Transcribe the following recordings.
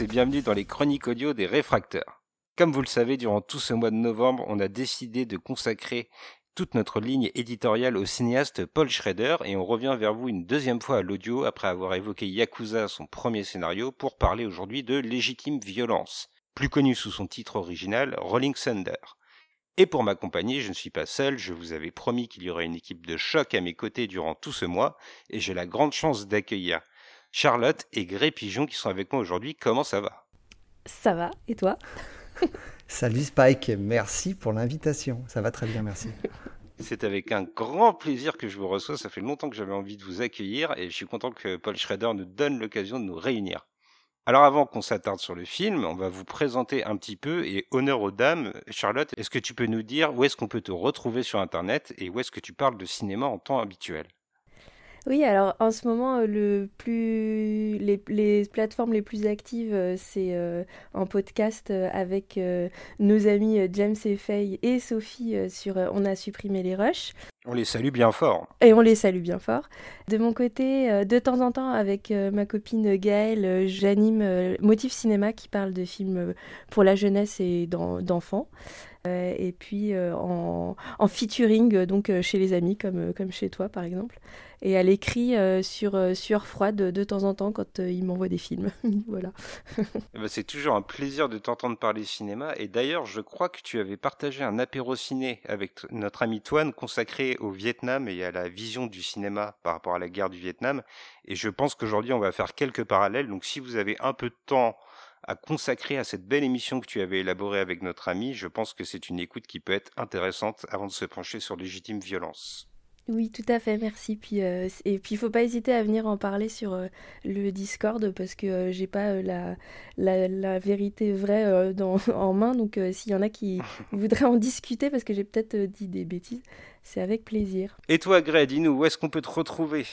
Et bienvenue dans les chroniques audio des réfracteurs. Comme vous le savez, durant tout ce mois de novembre, on a décidé de consacrer toute notre ligne éditoriale au cinéaste Paul Schrader et on revient vers vous une deuxième fois à l'audio après avoir évoqué Yakuza, son premier scénario, pour parler aujourd'hui de Légitime Violence, plus connu sous son titre original Rolling Thunder. Et pour m'accompagner, je ne suis pas seul, je vous avais promis qu'il y aurait une équipe de choc à mes côtés durant tout ce mois, et j'ai la grande chance d'accueillir Charlotte et Gré Pigeon qui sont avec moi aujourd'hui. Comment ça va? Ça va, et toi? Salut Spike, merci pour l'invitation. Ça va très bien, merci. C'est avec un grand plaisir que je vous reçois. Ça fait longtemps que j'avais envie de vous accueillir et je suis content que Paul Schrader nous donne l'occasion de nous réunir. Alors avant qu'on s'attarde sur le film, on va vous présenter un petit peu et honneur aux dames. Charlotte, est-ce que tu peux nous dire où est-ce qu'on peut te retrouver sur Internet et où est-ce que tu parles de cinéma en temps habituel? Oui, alors en ce moment, euh, le plus... les, les plateformes les plus actives, euh, c'est euh, en podcast avec nos amis James et Faye et Sophie sur On a supprimé les rushs. On les salue bien fort. Et on les salue bien fort. De mon côté, de temps en temps, avec ma copine Gaëlle, j'anime Motif Cinéma qui parle de films pour la jeunesse et d'enfants. Et puis en, en, featuring, donc chez les amis, comme, comme chez toi par exemple et elle écrit euh, sur euh, Sueur froide de temps en temps quand euh, il m'envoie des films. voilà. Eh ben, c'est toujours un plaisir de t'entendre parler cinéma. Et d'ailleurs, je crois que tu avais partagé un apéro ciné avec notre ami Toine consacré au Vietnam et à la vision du cinéma par rapport à la guerre du Vietnam. Et je pense qu'aujourd'hui, on va faire quelques parallèles. Donc si vous avez un peu de temps à consacrer à cette belle émission que tu avais élaborée avec notre ami, je pense que c'est une écoute qui peut être intéressante avant de se pencher sur légitime violence. Oui, tout à fait, merci. Puis, euh, et puis, il faut pas hésiter à venir en parler sur euh, le Discord parce que euh, j'ai pas la, la, vérité vraie dans, en main. Donc, s'il y en a qui voudraient en discuter parce que j'ai peut-être dit des bêtises, c'est avec plaisir. Et toi, Greg, dis-nous, où est-ce qu'on peut te retrouver?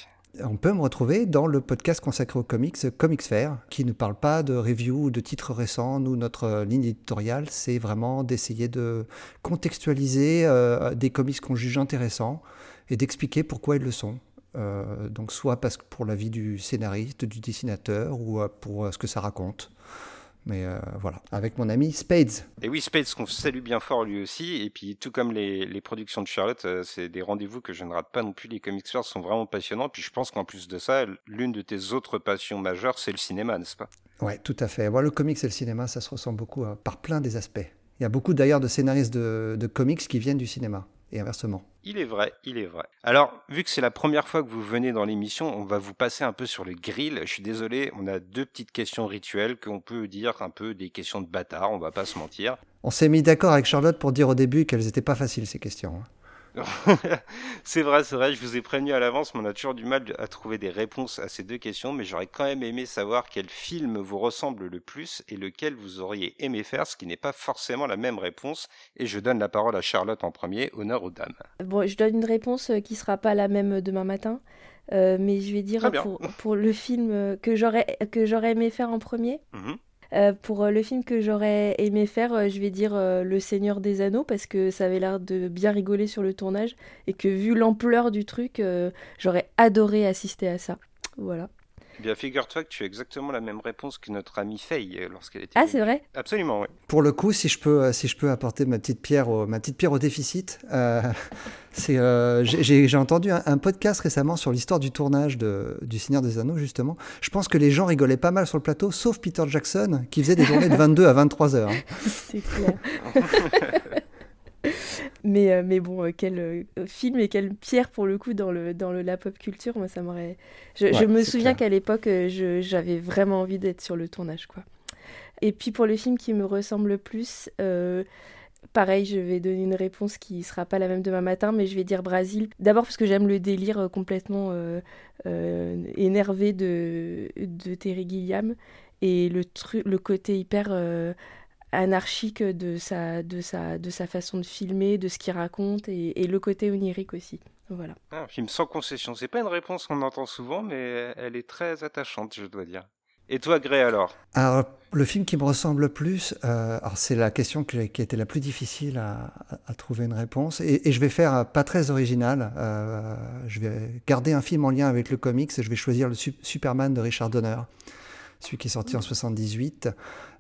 On peut me retrouver dans le podcast consacré aux comics, Comics Fair, qui ne parle pas de review ou de titres récents. Nous, notre ligne éditoriale, c'est vraiment d'essayer de contextualiser des comics qu'on juge intéressants et d'expliquer pourquoi ils le sont. Euh, donc soit parce que pour la vie du scénariste, du dessinateur, ou euh, pour euh, ce que ça raconte. Mais voilà, avec mon ami Spades. Et oui, Spades, qu'on salue bien fort lui aussi. Et puis, tout comme les, les productions de Charlotte, c'est des rendez-vous que je ne rate pas non plus. Les comics stores sont vraiment passionnants. Puis je pense qu'en plus de ça, l'une de tes autres passions majeures, c'est le cinéma, n'est-ce pas? Ouais, tout à fait. Voilà, le comics et le cinéma, ça se ressemble beaucoup par plein des aspects. Il y a beaucoup d'ailleurs de scénaristes de, de comics qui viennent du cinéma et inversement. Il est vrai, il est vrai. Alors, vu que c'est la première fois que vous venez dans l'émission, on va vous passer un peu sur le grill. Je suis désolé, on a deux petites questions rituelles qu'on peut dire un peu des questions de bâtard, on va pas se mentir. On s'est mis d'accord avec Charlotte pour dire au début qu'elles n'étaient pas faciles ces questions. Hein. c'est vrai, c'est vrai, je vous ai prévenu à l'avance, mais on a toujours du mal à trouver des réponses à ces deux questions, mais j'aurais quand même aimé savoir quel film vous ressemble le plus et lequel vous auriez aimé faire, ce qui n'est pas forcément la même réponse, et je donne la parole à Charlotte en premier, honneur aux dames. Bon, je donne une réponse euh, qui sera pas la même euh, demain matin, euh, mais je vais dire pour, pour, le film que j'aurais que j'aurais aimé faire en premier. Mhm. Euh, pour euh, le film que j'aurais aimé faire, euh, je vais dire Le Seigneur des Anneaux, parce que ça avait l'air de bien rigoler sur le tournage, et que vu l'ampleur du truc, j'aurais adoré assister à ça. Voilà. Eh bien, figure-toi que tu as exactement la même réponse que notre amie Faye euh, lorsqu'elle était. Ah, c'est vrai? Absolument, oui. Pour le coup, si je peux, euh, si je peux apporter ma petite pierre au, ma petite pierre au déficit, euh, c'est, j'ai, entendu un, podcast récemment sur l'histoire du tournage de, du Seigneur des Anneaux, justement. Je pense que les gens rigolaient pas mal sur le plateau, sauf Peter Jackson, qui faisait des journées de 22 à 23 heures. Hein. c'est clair. mais, euh, mais bon, euh, quel euh, film et quelle pierre pour le coup dans, le, dans le, la pop culture, moi ça m'aurait. Je, me souviens qu'à l'époque, j'avais vraiment envie d'être sur le tournage, quoi. Et puis pour le film qui me ressemble le plus, pareil, je vais donner une réponse qui sera pas la même demain matin, mais je vais dire Brésil. D'abord parce que j'aime le délire complètement énervé de, de Terry Gilliam et le, le côté hyper anarchique de sa, de, sa, de sa façon de filmer, de ce qu'il raconte et, et, le côté onirique aussi. Voilà. Ah, un film sans concession, c'est pas une réponse qu'on entend souvent, mais elle est très attachante, je dois dire. Et toi, Gré, alors? Alors, le film qui me ressemble le plus, euh, c'est la question qui, a été la plus difficile à, à trouver une réponse. Et, et, je vais faire pas très original. Euh, je vais garder un film en lien avec le comics et je vais choisir le Superman de Richard Donner celui qui est sorti en 78,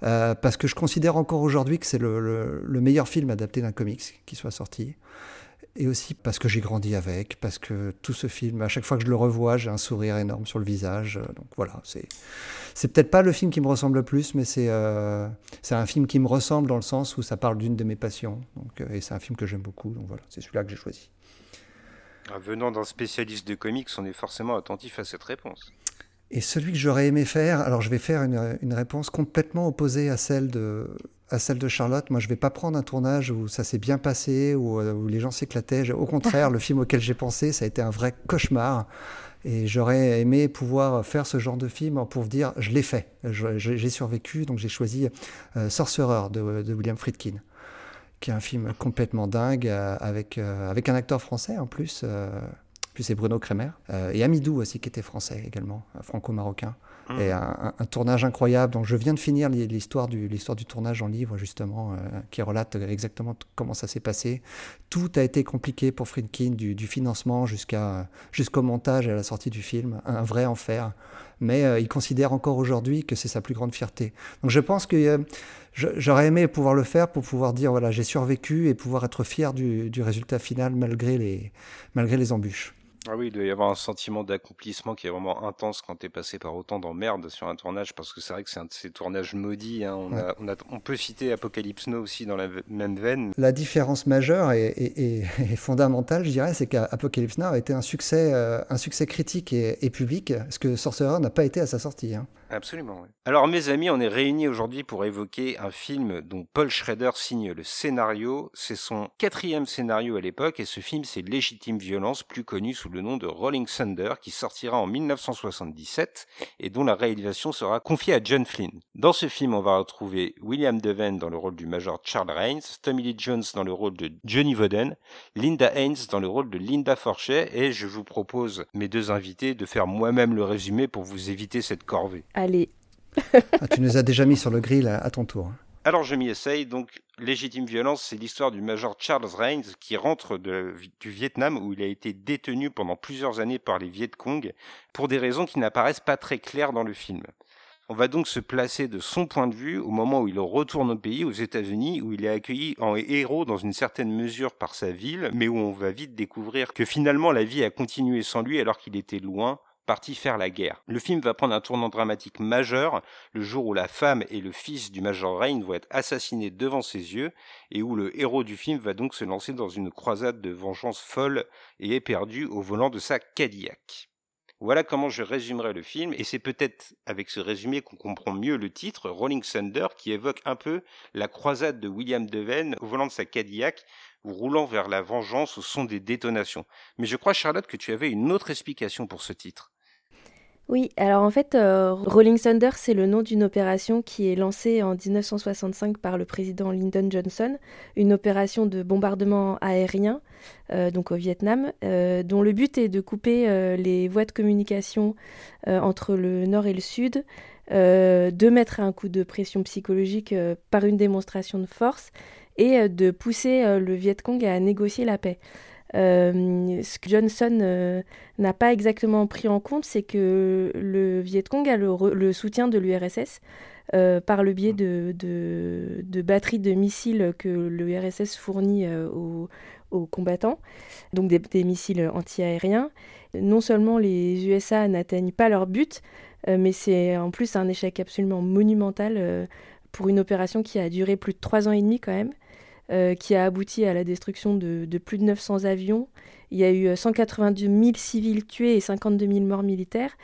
parce que je considère encore aujourd'hui que c'est le, le, meilleur film adapté d'un comics qui soit sorti et aussi parce que j'ai grandi avec, parce que tout ce film, à chaque fois que je le revois, j'ai un sourire énorme sur le visage. Euh, donc voilà, c'est c'est peut-être pas le film qui me ressemble le plus, mais c'est euh, c'est un film qui me ressemble dans le sens où ça parle d'une de mes passions. Donc, euh, et c'est un film que j'aime beaucoup. Donc voilà, c'est celui-là que j'ai choisi. Ah, venant d'un spécialiste de comics, on est forcément attentif à cette réponse. Et celui que j'aurais aimé faire, alors je vais faire une, une réponse complètement opposée à celle de, à celle de Charlotte. Moi, je ne vais pas prendre un tournage où ça s'est bien passé, où, euh, où les gens s'éclataient. Au contraire, le film auquel j'ai pensé, ça a été un vrai cauchemar. Et j'aurais aimé pouvoir faire ce genre de film pour dire, je l'ai fait, j'ai survécu, donc j'ai choisi euh, Sorcerer de, de, William Friedkin, qui est un film complètement dingue, euh, avec, avec un acteur français en plus, puis c'est Bruno Kremer, et Amidou aussi qui était français également, franco-marocain. Mmh. Et un, tournage incroyable. Donc je viens de finir l'histoire du, l'histoire du tournage en livre, justement, euh, qui relate exactement comment ça s'est passé. Tout a été compliqué pour Friedkin, du, financement jusqu'à, jusqu'au montage et à la sortie du film. Un vrai enfer. Mais euh, il considère encore aujourd'hui que c'est sa plus grande fierté. Donc je pense que euh, j'aurais aimé pouvoir le faire pour pouvoir dire voilà, j'ai survécu et pouvoir être fier du, du résultat final malgré les, malgré les embûches. Ah oui, il doit y avoir un sentiment d'accomplissement qui est vraiment intense quand tu es passé par autant d'emmerdes sur un tournage, parce que c'est vrai que c'est un de ces tournages maudits. Hein. On, a, on, a, on, peut citer Apocalypse Now aussi dans la même veine. La différence majeure et, et, et fondamentale, je dirais, c'est qu'Apocalypse Now a été un succès, euh, un succès critique et, public, ce que Sorcerer n'a pas été à sa sortie. Hein. Absolument. Alors mes amis, on est réunis aujourd'hui pour évoquer un film dont Paul Schrader signe le scénario. C'est son quatrième scénario à l'époque et ce film c'est Légitime Violence, plus connu sous le nom de Rolling Thunder, qui sortira en 1977 et dont la réalisation sera confiée à John Flynn. Dans ce film, on va retrouver William Devane dans le rôle du major Charles Raines, Tommy Lee Jones dans le rôle de Johnny Voden, Linda Haynes dans le rôle de Linda Forchet et je vous propose, mes deux invités, de faire moi-même le résumé pour vous éviter cette corvée. Allez. Ah, tu nous as déjà mis sur le grill à, ton tour. Alors je m'y essaye. Donc, Légitime violence, c'est l'histoire du major Charles Raines qui rentre du Vietnam où il a été détenu pendant plusieurs années par les Viet Cong pour des raisons qui n'apparaissent pas très claires dans le film. On va donc se placer de son point de vue au moment où il retourne au pays, aux États-Unis, où il est accueilli en héros dans une certaine mesure par sa ville, mais où on va vite découvrir que finalement la vie a continué sans lui alors qu'il était loin, parti faire la guerre. Le film va prendre un tournant dramatique majeur le jour où la femme et le fils du Major Rain vont être assassinés devant ses yeux et où le héros du film va donc se lancer dans une croisade de vengeance folle et éperdue au volant de sa Cadillac. Voilà comment je résumerai le film, et c'est peut-être avec ce résumé qu'on comprend mieux le titre, Rolling Thunder, qui évoque un peu la croisade de William Devane au volant de sa Cadillac, ou roulant vers la vengeance au son des détonations. Mais je crois, Charlotte, que tu avais une autre explication pour ce titre. Oui, alors en fait, euh, Rolling Thunder, c'est le nom d'une opération qui est lancée en 1965 par le président Lyndon Johnson, une opération de bombardement aérien, euh, donc au Vietnam, euh, dont le but est de couper les voies de communication entre le nord et le sud, de mettre un coup de pression psychologique par une démonstration de force et de pousser le Viet Cong à négocier la paix. Euh, ce que Johnson euh, n'a pas exactement pris en compte, c'est que le Viet Cong a le, soutien de l'URSS euh, par le biais de, de, batteries de missiles que l'URSS fournit aux, combattants, donc des, missiles anti-aériens. Non seulement les USA n'atteignent pas leur but, mais c'est en plus un échec absolument monumental pour une opération qui a duré plus de trois ans et demi quand même. Euh, qui a abouti à la destruction de, plus de 900 avions. Il y a eu 182 000 civils tués et 52 000 morts militaires.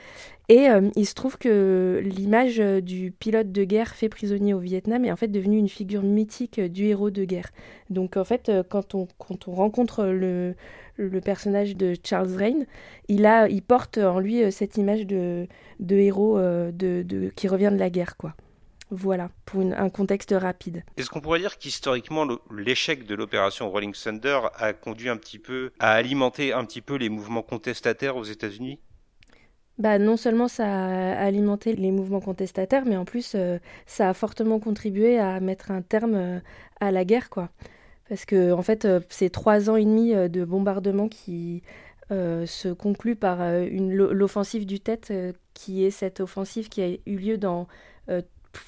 Et euh, il se trouve que l'image euh, du pilote de guerre fait prisonnier au Vietnam est en fait devenue une figure mythique du héros de guerre. Donc en fait, quand on, quand on rencontre le, le personnage de Charles Rain, il, a, il porte en lui cette image de, de héros de, qui revient de la guerre, quoi. Voilà, pour un contexte rapide. Est-ce qu'on pourrait dire qu'historiquement, l'échec de l'opération Rolling Thunder a conduit un petit peu à alimenter un petit peu les mouvements contestataires aux États-Unis? Bah, non seulement ça a alimenté les mouvements contestataires, mais en plus euh, ça a fortement contribué à mettre un terme euh, à la guerre, quoi. Parce que en fait, euh, c'est trois ans et demi de bombardements qui se conclut par l'offensive du Tête, qui est cette offensive qui a eu lieu dans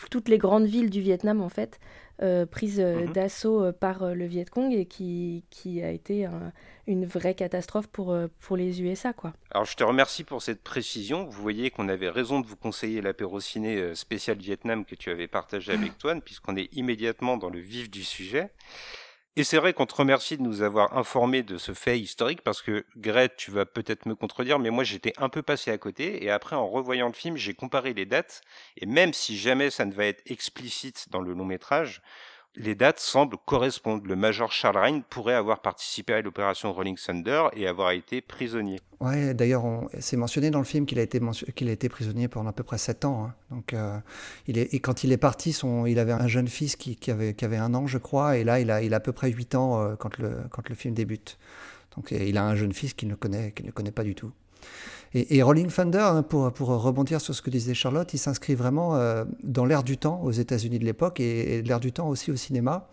toutes les grandes villes du Vietnam en fait, euh, prise euh, mhm. d'assaut euh, par le Viet Cong et qui, qui a été une vraie catastrophe pour, pour les USA. Quoi. Alors je te remercie pour cette précision. Vous voyez qu'on avait raison de vous conseiller l'apéro ciné spécial Vietnam que tu avais partagé avec Toine, puisqu'on est immédiatement dans le vif du sujet. Et c'est vrai qu'on te remercie de nous avoir informés de ce fait historique parce que Greg, tu vas peut-être me contredire, mais moi j'étais un peu passé à côté et après en revoyant le film, j'ai comparé les dates. Et même si jamais ça ne va être explicite dans le long métrage, les dates semblent correspondre. Le Major Charles Ryan pourrait avoir participé à l'opération Rolling Thunder et avoir été prisonnier. Ouais, d'ailleurs, c'est mentionné dans le film qu'il a été a été prisonnier pendant à peu près 7 ans. Hein. Donc, euh, il est, et quand il est parti, il avait un jeune fils qui, avait, un an, je crois, et là, il a, il a à peu près 8 ans euh, quand, le, quand le film débute. Donc, il a un jeune fils qu'il ne qu'il ne connaît pas du tout. Et, Rolling Thunder, hein, pour, rebondir sur ce que disait Charlotte, il s'inscrit vraiment euh, dans l'ère du temps aux États-Unis de l'époque et, l'ère du temps aussi au cinéma,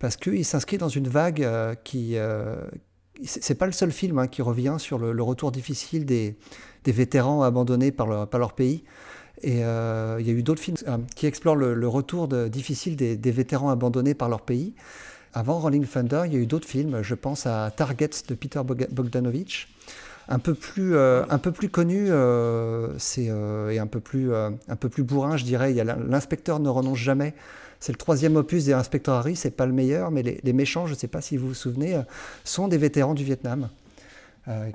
parce qu'il s'inscrit dans une vague euh, qui. Euh, c'est pas le seul film hein, qui revient sur le, retour difficile des, des, vétérans abandonnés par, leur, par leur pays. Et il y a eu d'autres films qui explorent le, retour difficile des, des, vétérans abandonnés par leur pays. Avant Rolling Thunder, il y a eu d'autres films. Je pense à Targets de Peter Bogdanovich, un peu plus, euh, un peu plus connu, euh, c'est euh, et un peu plus, un peu plus bourrin, je dirais. Il y a l'inspecteur ne renonce jamais. C'est le troisième opus des inspecteurs Harry. C'est pas le meilleur, mais les, méchants, je ne sais pas si vous vous souvenez, sont des vétérans du Vietnam.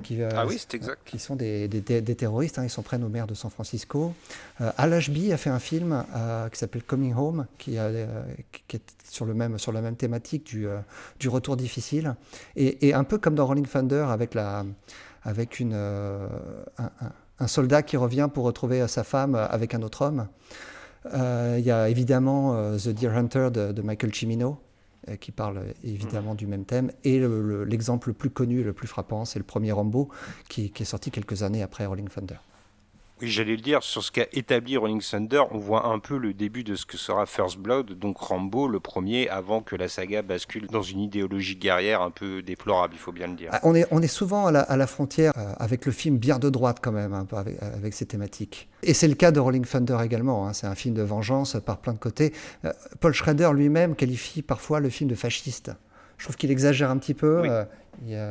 qui, ah oui, c'est exact. Qui sont des, des, terroristes, hein, ils sont prennent au maire de San Francisco. Al Ashby a fait un film qui s'appelle Coming Home, qui, qui, est sur, le même, sur la même thématique du, du retour difficile. Et, et, un peu comme dans Rolling Thunder, avec la, avec une, euh, un, soldat qui revient pour retrouver sa femme avec un autre homme. Euh, il y a évidemment euh, The Deer Hunter de, Michael Cimino, qui parle évidemment du même thème. Et l'exemple le, plus connu, le plus frappant, c'est le premier Rambo, qui, qui, est sorti quelques années après Rolling Thunder. J'allais le dire, sur ce qu'a établi Rolling Thunder, on voit un peu le début de ce que sera First Blood, donc Rambo, le premier, avant que la saga bascule dans une idéologie guerrière un peu déplorable, il faut bien le dire. Ah, on est, souvent à la, frontière euh, avec le film bien de droite quand même, avec, avec, ces thématiques. Et c'est le cas de Rolling Thunder également, hein. c'est un film de vengeance par plein de côtés. Euh, Paul Schrader lui-même qualifie parfois le film de fasciste. Je trouve qu'il exagère un petit peu. Euh,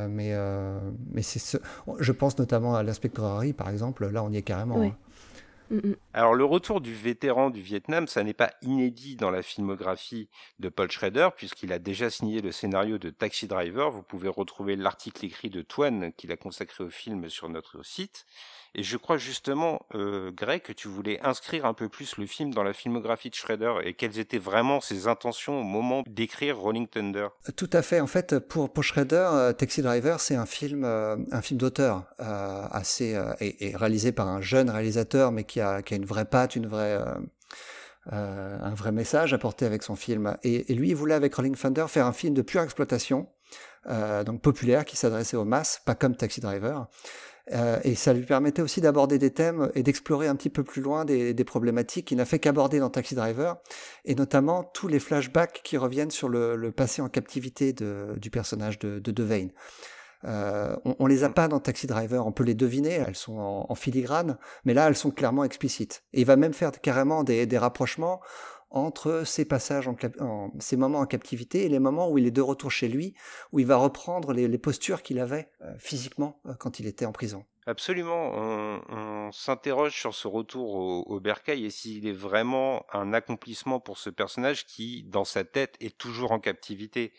mais euh, mais c'est ce... je pense notamment à l'inspecteur Harry, par exemple. Là, on y est carrément. Hein. Mm, mm. Alors le retour du vétéran du Vietnam, ça n'est pas inédit dans la filmographie de Paul Schrader, puisqu'il a déjà signé le scénario de Taxi Driver. Vous pouvez retrouver l'article écrit de Toine qu'il a consacré au film sur notre site. Et je crois justement, euh, Greg, que tu voulais inscrire un peu plus le film dans la filmographie de Schrader et quelles étaient vraiment ses intentions au moment d'écrire Rolling Thunder. Tout à fait. En fait, pour, pour Schrader, euh, Taxi Driver, c'est un film, euh, un film d'auteur assez et, réalisé par un jeune réalisateur, mais qui a, une vraie patte, une vraie un vrai message apporté avec son film. Et, lui, il voulait avec Rolling Thunder faire un film de pure exploitation, donc populaire, qui s'adressait aux masses, pas comme Taxi Driver. Euh, et ça lui permettait aussi d'aborder des thèmes et d'explorer un petit peu plus loin des, des problématiques qu'il n'a fait qu'aborder dans Taxi Driver, et notamment tous les flashbacks qui reviennent sur le, le passé en captivité de, du personnage de, de Devane. Euh, on, on, les a pas dans Taxi Driver, on peut les deviner, elles sont en, en, filigrane, mais là elles sont clairement explicites. Et il va même faire carrément des, des rapprochements entre ces passages, en, ces moments en captivité et les moments où il est de retour chez lui, où il va reprendre les, postures qu'il avait euh, physiquement euh, quand il était en prison. Absolument, on, s'interroge sur ce retour au, au bercail et s'il est vraiment un accomplissement pour ce personnage qui, dans sa tête, est toujours en captivité.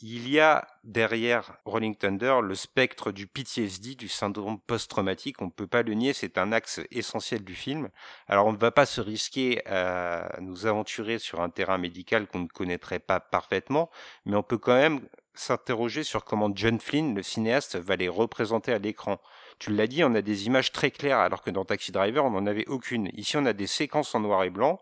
Il y a derrière Rolling Thunder le spectre du PTSD, du syndrome post-traumatique. On ne peut pas le nier, c'est un axe essentiel du film. Alors on ne va pas se risquer à nous aventurer sur un terrain médical qu'on ne connaîtrait pas parfaitement, mais on peut quand même s'interroger sur comment John Flynn, le cinéaste, va les représenter à l'écran. Tu l'as dit, on a des images très claires, alors que dans Taxi Driver, on n'en avait aucune. Ici, on a des séquences en noir et blanc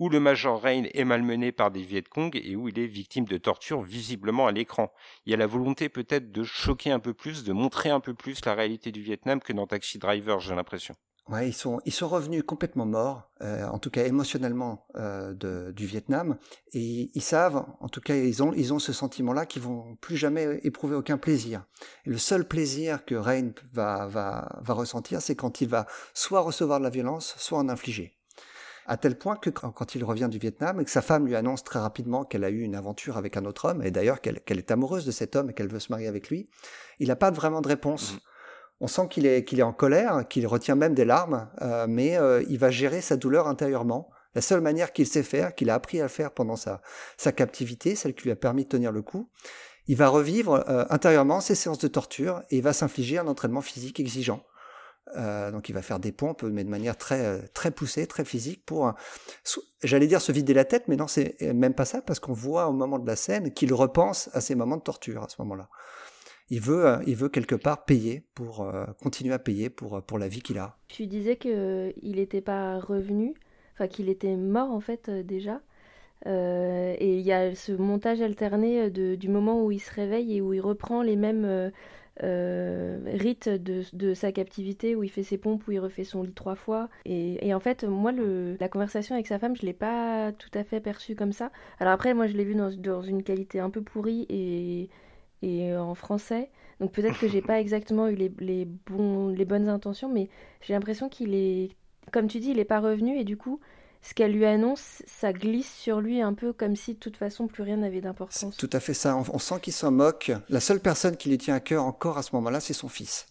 où le Major Rain est malmené par des Viet Cong et où il est victime de torture visiblement à l'écran. Il y a la volonté peut-être de choquer un peu plus, de montrer un peu plus la réalité du Vietnam que dans Taxi Driver, j'ai l'impression. Ouais, ils sont, revenus complètement morts, euh, en tout cas émotionnellement euh, du Vietnam, et ils savent, en tout cas ils ont, ce sentiment-là qu'ils vont plus jamais éprouver aucun plaisir. Et le seul plaisir que Rain va, va ressentir, c'est quand il va soit recevoir de la violence, soit en infliger. À tel point que quand il revient du Vietnam et que sa femme lui annonce très rapidement qu'elle a eu une aventure avec un autre homme, et d'ailleurs qu'elle est amoureuse de cet homme et qu'elle veut se marier avec lui, il n'a pas vraiment de réponse. Mmh. On sent qu'il est, qu'il est en colère, qu'il retient même des larmes, euh, mais euh, il va gérer sa douleur intérieurement. La seule manière qu'il sait faire, qu'il a appris à faire pendant sa, sa captivité, celle qui lui a permis de tenir le coup, il va revivre euh, intérieurement ses séances de torture et il va s'infliger un entraînement physique exigeant. Donc il va faire des pompes, mais de manière très très poussée, très physique, pour, j'allais dire se vider la tête, mais non, c'est même pas ça, parce qu'on voit au moment de la scène qu'il repense à ces moments de torture à ce moment-là il veut, euh, il veut quelque part payer pour euh, continuer à payer pour, euh, pour la vie qu'il a. Tu disais qu'il n'était pas revenu, enfin qu'il était mort en fait déjà. et il y a ce montage alterné de, du moment où il se réveille et où il reprend les mêmes rites de, de, sa captivité, où il fait ses pompes, où il refait son lit trois fois. Et, et en fait, moi, le, la conversation avec sa femme, je ne l'ai pas tout à fait perçue comme ça. Alors après, moi, je l'ai vu dans, dans une qualité un peu pourrie et et euh, en français. Donc peut-être que j'ai pas exactement eu les, les, bons, les bonnes intentions, mais j'ai l'impression qu'il est, comme tu dis, il n'est pas revenu et du coup, ce qu'elle lui annonce, ça glisse sur lui un peu comme si de toute façon plus rien n'avait d'importance. Tout à fait ça. On, sent qu'il s'en moque. La seule personne qui lui tient à cœur encore à ce moment-là, c'est son fils.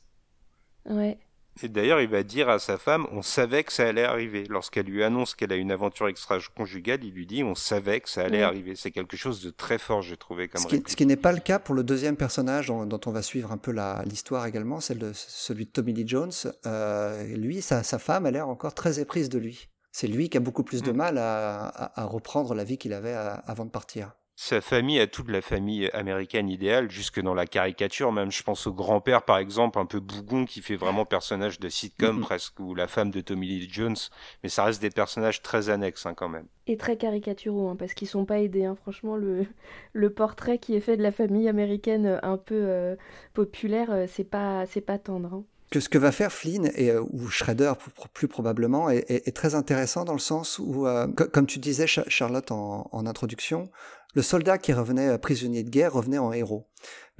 Ouais. Et d'ailleurs, il va dire à sa femme, on savait que ça allait arriver. Lorsqu'elle lui annonce qu'elle a une aventure extra-conjugale, il lui dit, on savait que ça allait arriver. C'est quelque chose de très fort, j'ai trouvé comme Ce qui, ce qui n'est pas le cas pour le deuxième personnage dont, on va suivre un peu l'histoire également, celle de celui de Tommy Lee Jones. Euh, lui, sa, sa femme a l'air encore très éprise de lui. C'est lui qui a beaucoup plus de mm. mal à, à, reprendre la vie qu'il avait avant de partir. Sa famille a toute la famille américaine idéale, jusque dans la caricature. Même, je pense au grand-père, par exemple, un peu bougon, qui fait vraiment personnage de sitcom mm-hmm. presque, ou la femme de Tommy Lee Jones. Mais ça reste des personnages très annexes, hein, quand même. Et très caricaturaux, hein, parce qu'ils sont pas aidés. Hein. Franchement, le, le portrait qui est fait de la famille américaine euh, un peu euh, populaire, euh, c'est pas, c'est pas tendre que ce que va faire Flynn et ou Shredder plus probablement est, très intéressant dans le sens où, comme tu disais Charlotte en, introduction, le soldat qui revenait prisonnier de guerre revenait en héros.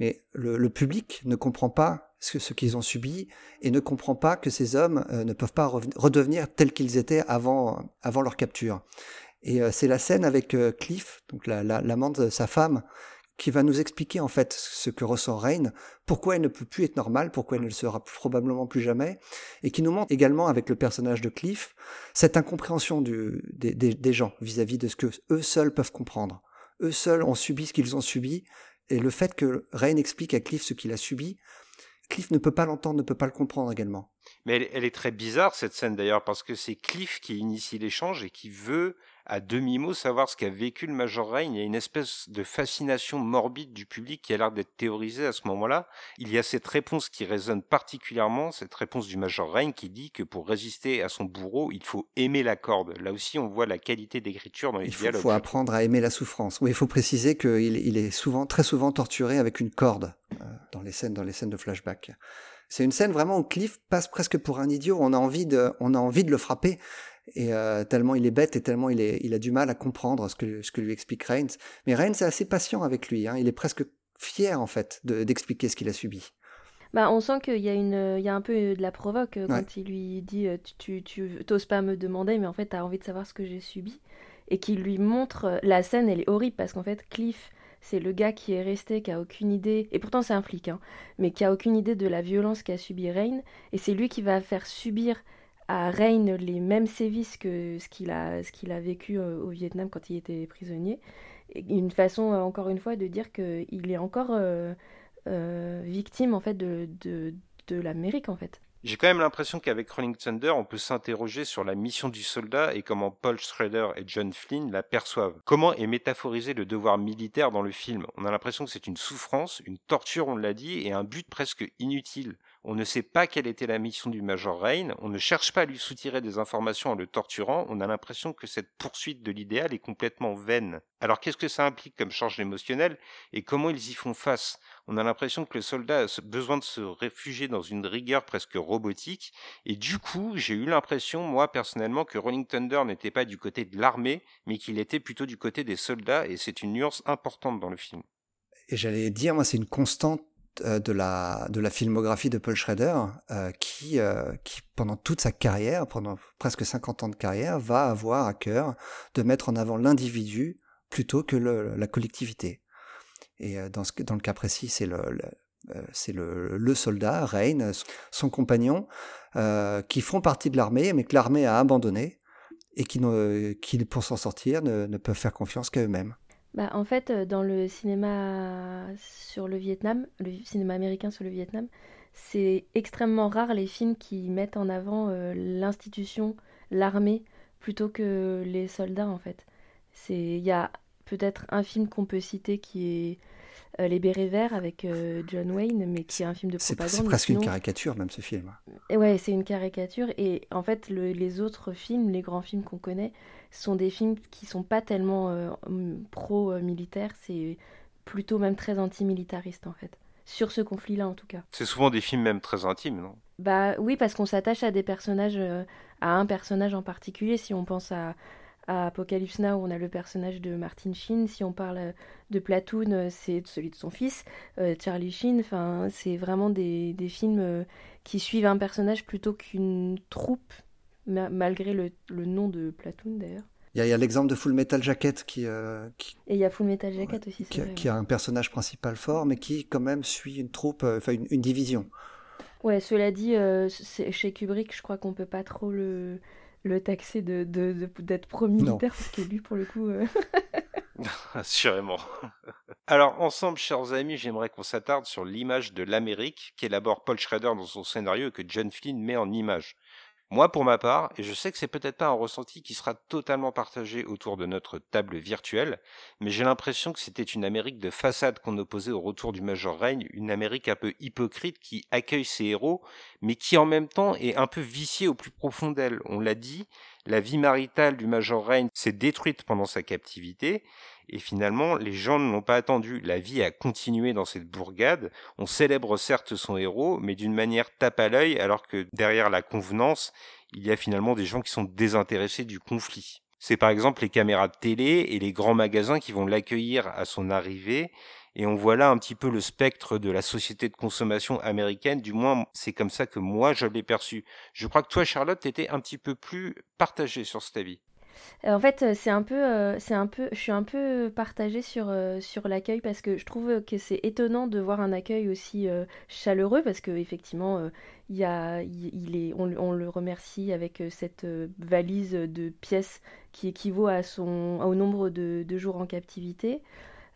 Mais le, public ne comprend pas ce, qu'ils ont subi et ne comprend pas que ces hommes euh, ne peuvent pas redevenir tels qu'ils étaient avant, leur capture. Et euh, c'est la scène avec euh, Cliff, donc l'amant la, de sa femme, qui va nous expliquer en fait ce que ressent Rain, pourquoi elle ne peut plus être normale, pourquoi elle ne le sera probablement plus jamais, et qui nous montre également avec le personnage de Cliff cette incompréhension des, gens vis-à-vis -vis de ce que eux seuls peuvent comprendre eux seuls ont subi ce qu'ils ont subi, et le fait que Rain explique à Cliff ce qu'il a subi, Cliff ne peut pas l'entendre, ne peut pas le comprendre également. Mais elle, est très bizarre cette scène d'ailleurs parce que c'est Cliff qui initie l'échange et qui veut à demi-mot savoir ce qu'a vécu le Major Rain. Il y a une espèce de fascination morbide du public qui a l'air d'être théorisée à ce moment-là. Il y a cette réponse qui résonne particulièrement, cette réponse du Major Rain qui dit que pour résister à son bourreau, il faut aimer la corde. Là aussi, on voit la qualité d'écriture dans les il faut, apprendre à aimer la souffrance. Oui, il faut préciser qu'il il est souvent, très souvent torturé avec une corde euh, dans les scènes, dans les scènes de flashback. C'est une scène vraiment où Cliff passe presque pour un idiot. On a envie de, on a envie de le frapper et euh, tellement il est bête et tellement il, est, il a du mal à comprendre ce que, ce que lui explique Reigns. Mais Reigns est assez patient avec lui, hein. il est presque fier en fait d'expliquer ce qu'il a subi. Bah, on sent qu'il y, a une, il y a un peu de la provoque euh, quand il lui dit euh, Tu t'oses pas me demander, mais en fait, tu as envie de savoir ce que j'ai subi. Et qu'il lui montre. La scène, elle est horrible parce qu'en fait, Cliff, c'est le gars qui est resté, qui a aucune idée, et pourtant c'est un flic, hein, mais qui a aucune idée de la violence qu'a subi Rain, et c'est lui qui va faire subir à Rain les mêmes sévices que ce qu'il a, qu'il a vécu euh, au Vietnam quand il était prisonnier. une façon, euh, encore une fois, de dire qu'il est encore euh, victime en fait de, de, de l'Amérique en fait. J'ai quand même l'impression qu'avec Rolling Thunder, on peut s'interroger sur la mission du soldat et comment Paul Schrader et John Flynn la perçoivent. Comment est métaphorisé le devoir militaire dans le film? On a l'impression que c'est une souffrance, une torture, on l'a dit, et un but presque inutile. On ne sait pas quelle était la mission du Major Rain, on ne cherche pas à lui soutirer des informations en le torturant, on a l'impression que cette poursuite de l'idéal est complètement vaine. Alors qu'est-ce que ça implique comme charge émotionnelle et comment ils y font face? On a l'impression que le soldat a besoin de se réfugier dans une rigueur presque robotique. Et du coup, j'ai eu l'impression, moi personnellement, que Rolling Thunder n'était pas du côté de l'armée, mais qu'il était plutôt du côté des soldats, et c'est une nuance importante dans le film. Et j'allais dire, moi, c'est une constante de la, de la filmographie de Paul Schrader, euh, qui, euh, qui, pendant toute sa carrière, pendant presque 50 ans de carrière, va avoir à cœur de mettre en avant l'individu plutôt que la collectivité. Et dans, ce, dans le cas précis, c'est le, c'est le, le, soldat, Rain, son compagnon, qui font partie de l'armée, mais que l'armée a abandonné, et qui, qui pour s'en sortir, ne, ne peuvent faire confiance qu'à eux-mêmes. Bah, en fait, euh, dans le cinéma sur le Vietnam, le cinéma américain sur le Vietnam, c'est extrêmement rare les films qui mettent en avant euh, l'institution, l'armée, plutôt que les soldats, en fait. Il y a peut-être un film qu'on peut citer qui est euh, Les Bérets Verts avec euh, John Wayne, mais qui est un film de propagande. C'est presque une caricature, même ce film. Et ouais, c'est une caricature. Et en fait, les autres films, les grands films qu'on connaît, sont des films qui sont pas tellement euh, pro-militaires, c'est plutôt même très anti-militariste en fait. Sur ce conflit-là, en tout cas. C'est souvent des films même très intimes, non? Bah oui, parce qu'on s'attache à des personnages, à un personnage en particulier. Si on pense à à Apocalypse Now, on a le personnage de Martin Sheen. Si on parle de Platoon, euh, c'est celui de son fils, euh, Charlie Sheen. Enfin, c'est vraiment des, films euh, qui suivent un personnage plutôt qu'une troupe, malgré le, nom de Platoon d'ailleurs. Il y a, l'exemple de Full Metal Jacket qui, Et il y a Full Metal Jacket aussi, qui, qui a un personnage principal fort, mais qui quand même suit une troupe, enfin une, une, division. Ouais, cela dit, chez Kubrick, je crois qu'on peut pas trop le, le taxer de, d'être pro-militaire, parce que lui, pour le coup. Euh, Assurément. Alors, ensemble, chers amis, j'aimerais qu'on s'attarde sur l'image de l'Amérique qu'élabore Paul Schrader dans son scénario et que John Flynn met en image. Moi, pour ma part, et je sais que c'est peut-être pas un ressenti qui sera totalement partagé autour de notre table virtuelle, mais j'ai l'impression que c'était une Amérique de façade qu'on opposait au retour du Major Règne, une Amérique un peu hypocrite qui accueille ses héros, mais qui en même temps est un peu viciée au plus profond d'elle. On l'a dit, la vie maritale du Major Règne s'est détruite pendant sa captivité, et finalement, les gens ne l'ont pas attendu. La vie a continué dans cette bourgade. On célèbre certes son héros, mais d'une manière tape à l'œil, alors que derrière la convenance, il y a finalement des gens qui sont désintéressés du conflit. C'est par exemple les caméras de télé et les grands magasins qui vont l'accueillir à son arrivée. Et on voit là un petit peu le spectre de la société de consommation américaine. Du moins, c'est comme ça que moi je l'ai perçu. Je crois que toi, Charlotte, étais un petit peu plus partagée sur cet avis. Euh, en fait, euh, c'est un peu, euh, c'est un peu, je suis un peu partagée sur, sur l'accueil parce que je trouve que c'est étonnant de voir un accueil aussi chaleureux parce que effectivement, il y a, il, est, on, le remercie avec cette valise de pièces qui équivaut à son, au nombre de, jours en captivité.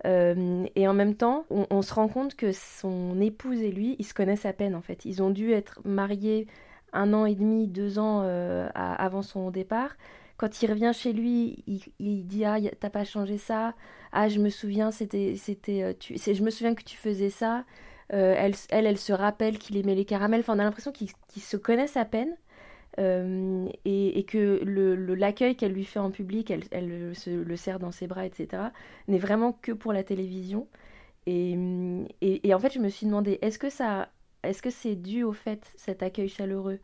Et en même temps, on, se rend compte que son épouse et lui, ils se connaissent à peine en fait. Ils ont dû être mariés un an et demi, deux ans avant son départ. Quand il revient chez lui, il, dit ah t'as pas changé ça. Ah je me souviens c'était c'était euh, tu je me souviens que tu faisais ça. Euh, elle, elle, elle se rappelle qu'il aimait les caramels. Enfin, on a l'impression qu'ils se connaissent à peine. Euh, et, que l'accueil le, qu'elle lui fait en public, elle, se, le serre dans ses bras, etc., n'est vraiment que pour la télévision. Et, en fait, je me suis demandé, est-ce que ça, est-ce que c'est dû au fait, cet accueil chaleureux,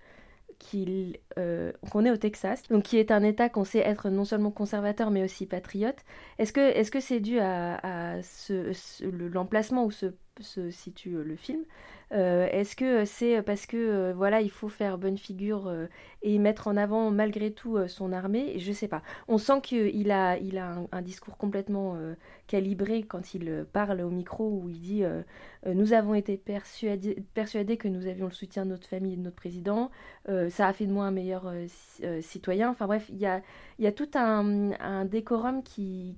euh, qu'on est au Texas, donc qui est un État qu'on sait être non seulement conservateur mais aussi patriote. Est-ce que, c'est dû à, ce, l'emplacement où se, se situe le film euh, est-ce que c'est parce que euh, voilà, il faut faire bonne figure euh, et mettre en avant malgré tout son armée Je sais pas. On sent qu'il a, il a un, discours complètement calibré quand il parle au micro où il dit Nous avons été persuadés, persuadés, que nous avions le soutien de notre famille et de notre président. ça a fait de moi un meilleur citoyen. Enfin bref, il y a, y a tout un, un décorum qui,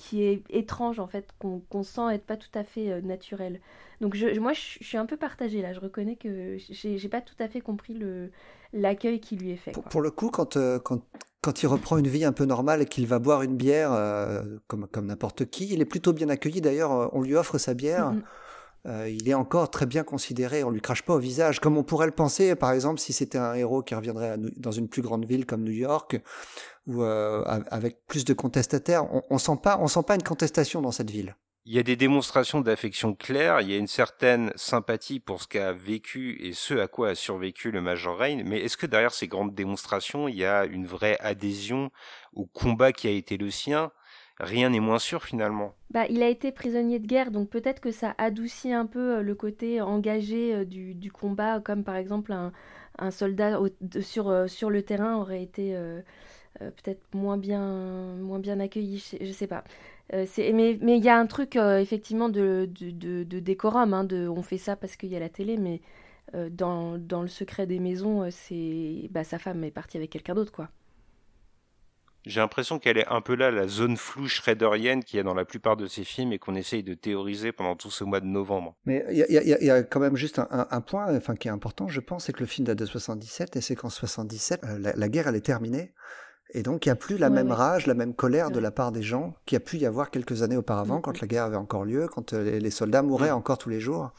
qui est étrange en fait, qu'on sent être pas tout à fait naturel. Donc je, moi, je, suis un peu partagée là. Je reconnais que j'ai pas tout à fait compris le l'accueil qui lui est fait. Pour, le coup, quand, euh, quand, quand il reprend une vie un peu normale et qu'il va boire une bière euh, comme, comme n'importe qui, il est plutôt bien accueilli. D'ailleurs, euh, on lui offre sa bière. Il est encore très bien considéré, on lui crache pas au visage, comme on pourrait le penser, par exemple, si c'était un héros qui reviendrait dans une plus grande ville comme New York, ou avec plus de contestataires. On, on sent pas, on sent pas une contestation dans cette ville. Il y a des démonstrations d'affection claire, il y a une certaine sympathie pour ce qu'a vécu et ce à quoi a survécu le Major Rain, mais est-ce que derrière ces grandes démonstrations, il y a une vraie adhésion au combat qui a été le sien Rien n'est moins sûr finalement. Bah, il a été prisonnier de guerre, donc peut-être que ça adoucit un peu euh, le côté engagé euh, du, combat, comme par exemple un, soldat sur, euh, sur le terrain aurait été peut-être moins bien, accueilli, je sais pas. Mais il y a un truc effectivement de, décorum, hein, on fait ça parce qu'il y a la télé, mais dans, dans, le secret des maisons, c'est bah, sa femme est partie avec quelqu'un d'autre, quoi. J'ai l'impression qu'elle est un peu là, la zone floue shredderienne qu'il y a dans la plupart de ces films et qu'on essaye de théoriser pendant tout ce mois de novembre. Mais il y, y, a quand même juste un, un, point enfin, qui est important, je pense, c'est que le film date de 77 et c'est qu'en 77, la, la, guerre, elle est terminée. Et donc, il n'y a plus la même rage, la même colère de la part des gens qu'il y a pu y avoir quelques années auparavant, mm, quand la guerre avait encore lieu, quand euh, les soldats mouraient mm. encore tous les jours.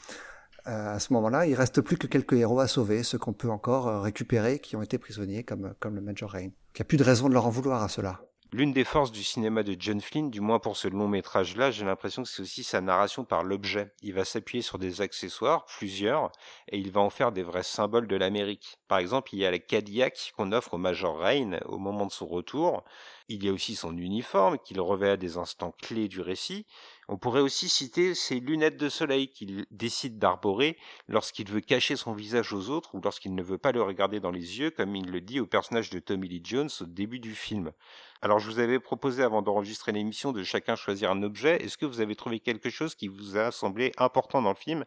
Euh, à ce moment-là, il reste plus que quelques héros à sauver, ceux qu'on peut encore euh, récupérer, qui ont été prisonniers, comme, comme le Major Rain. Il n'y a plus de raison de leur en vouloir à cela. L'une des forces du cinéma de John Flynn, du moins pour ce long métrage-là, j'ai l'impression que c'est aussi sa narration par l'objet. Il va s'appuyer sur des accessoires, plusieurs, et il va en faire des vrais symboles de l'Amérique. Par exemple, il y a la Cadillac qu'on offre au Major Rain au moment de son retour. Il y a aussi son uniforme qu'il revêt à des instants clés du récit. On pourrait aussi citer ses lunettes de soleil qu'il décide d'arborer lorsqu'il veut cacher son visage aux autres ou lorsqu'il ne veut pas le regarder dans les yeux, comme il le dit au personnage de Tommy Lee Jones au début du film. Alors je vous avais proposé avant d'enregistrer l'émission de chacun choisir un objet. Est-ce que vous avez trouvé quelque chose qui vous a semblé important dans le film?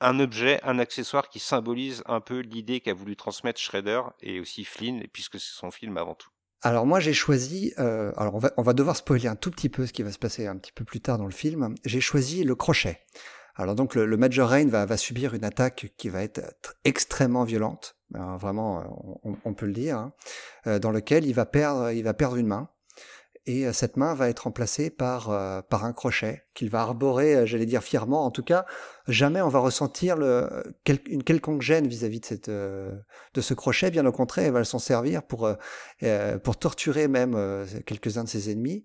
Un objet, un accessoire qui symbolise un peu l'idée qu'a voulu transmettre Shredder et aussi Flynn, puisque c'est son film avant tout. Alors moi j'ai choisi, euh, alors on va, on va devoir spoiler un tout petit peu ce qui va se passer un petit peu plus tard dans le film. J'ai choisi le crochet. Alors donc le, Major Rain va, va, subir une attaque qui va être extrêmement violente, vraiment on, on, peut le dire, hein, euh, dans lequel il va perdre, il va perdre une main et euh, cette main va être remplacée par, euh, par un crochet qu'il va arborer, euh, j'allais dire fièrement. En tout cas, jamais on va ressentir le, une quelconque gêne vis-à-vis de, cette, de ce crochet. Bien au contraire, il va s'en servir pour, pour torturer même quelques-uns de ses ennemis.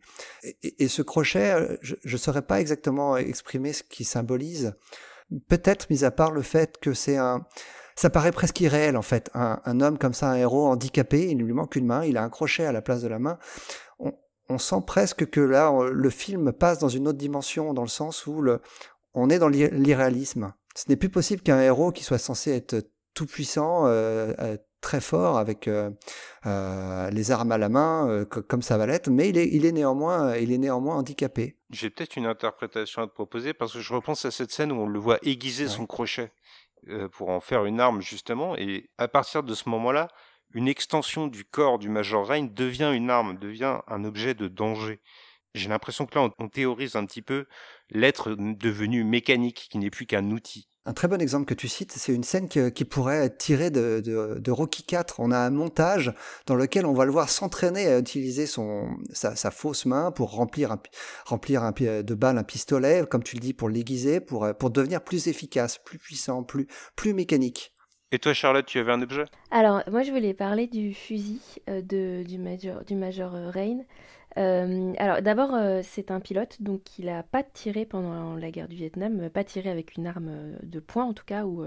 Et, ce crochet, je ne saurais pas exactement exprimer ce qu'il symbolise. Peut-être, mis à part le fait que c'est un ça paraît presque irréel en fait. Un, un, homme comme ça, un héros handicapé, il ne lui manque une main, il a un crochet à la place de la main sent presque que là, le film passe dans une autre dimension, dans le sens où le, on est dans l'irréalisme. Ce n'est plus possible qu'un héros qui soit censé être tout puissant, euh, euh, très fort, avec euh, les armes à la main, comme ça va l'être, mais il est, il est néanmoins, il est néanmoins handicapé. J'ai peut-être une interprétation à te proposer parce que je repense à cette scène où on le voit aiguiser son crochet pour en faire une arme justement, et à partir de ce moment-là, une extension du corps du Major Rain devient une arme, devient un objet de danger. J'ai l'impression que là, on, théorise un petit peu l'être devenu mécanique, qui n'est plus qu'un outil. Un très bon exemple que tu cites, c'est une scène qui, pourrait être tirée de, Rocky IV. On a un montage dans lequel on va le voir s'entraîner à utiliser sa, fausse main pour remplir, remplir un, de balles un pistolet, comme tu le dis, pour l'aiguiser, pour, pour devenir plus efficace, plus puissant, plus mécanique. Et toi, Charlotte, tu avais un objet? Alors, moi, je voulais parler du fusil euh, de, du, Major, du Major euh, Rain. Euh, alors, d'abord, c'est un pilote, donc il n'a pas tiré pendant la guerre du Vietnam, pas tiré avec une arme de poing, en tout cas, ou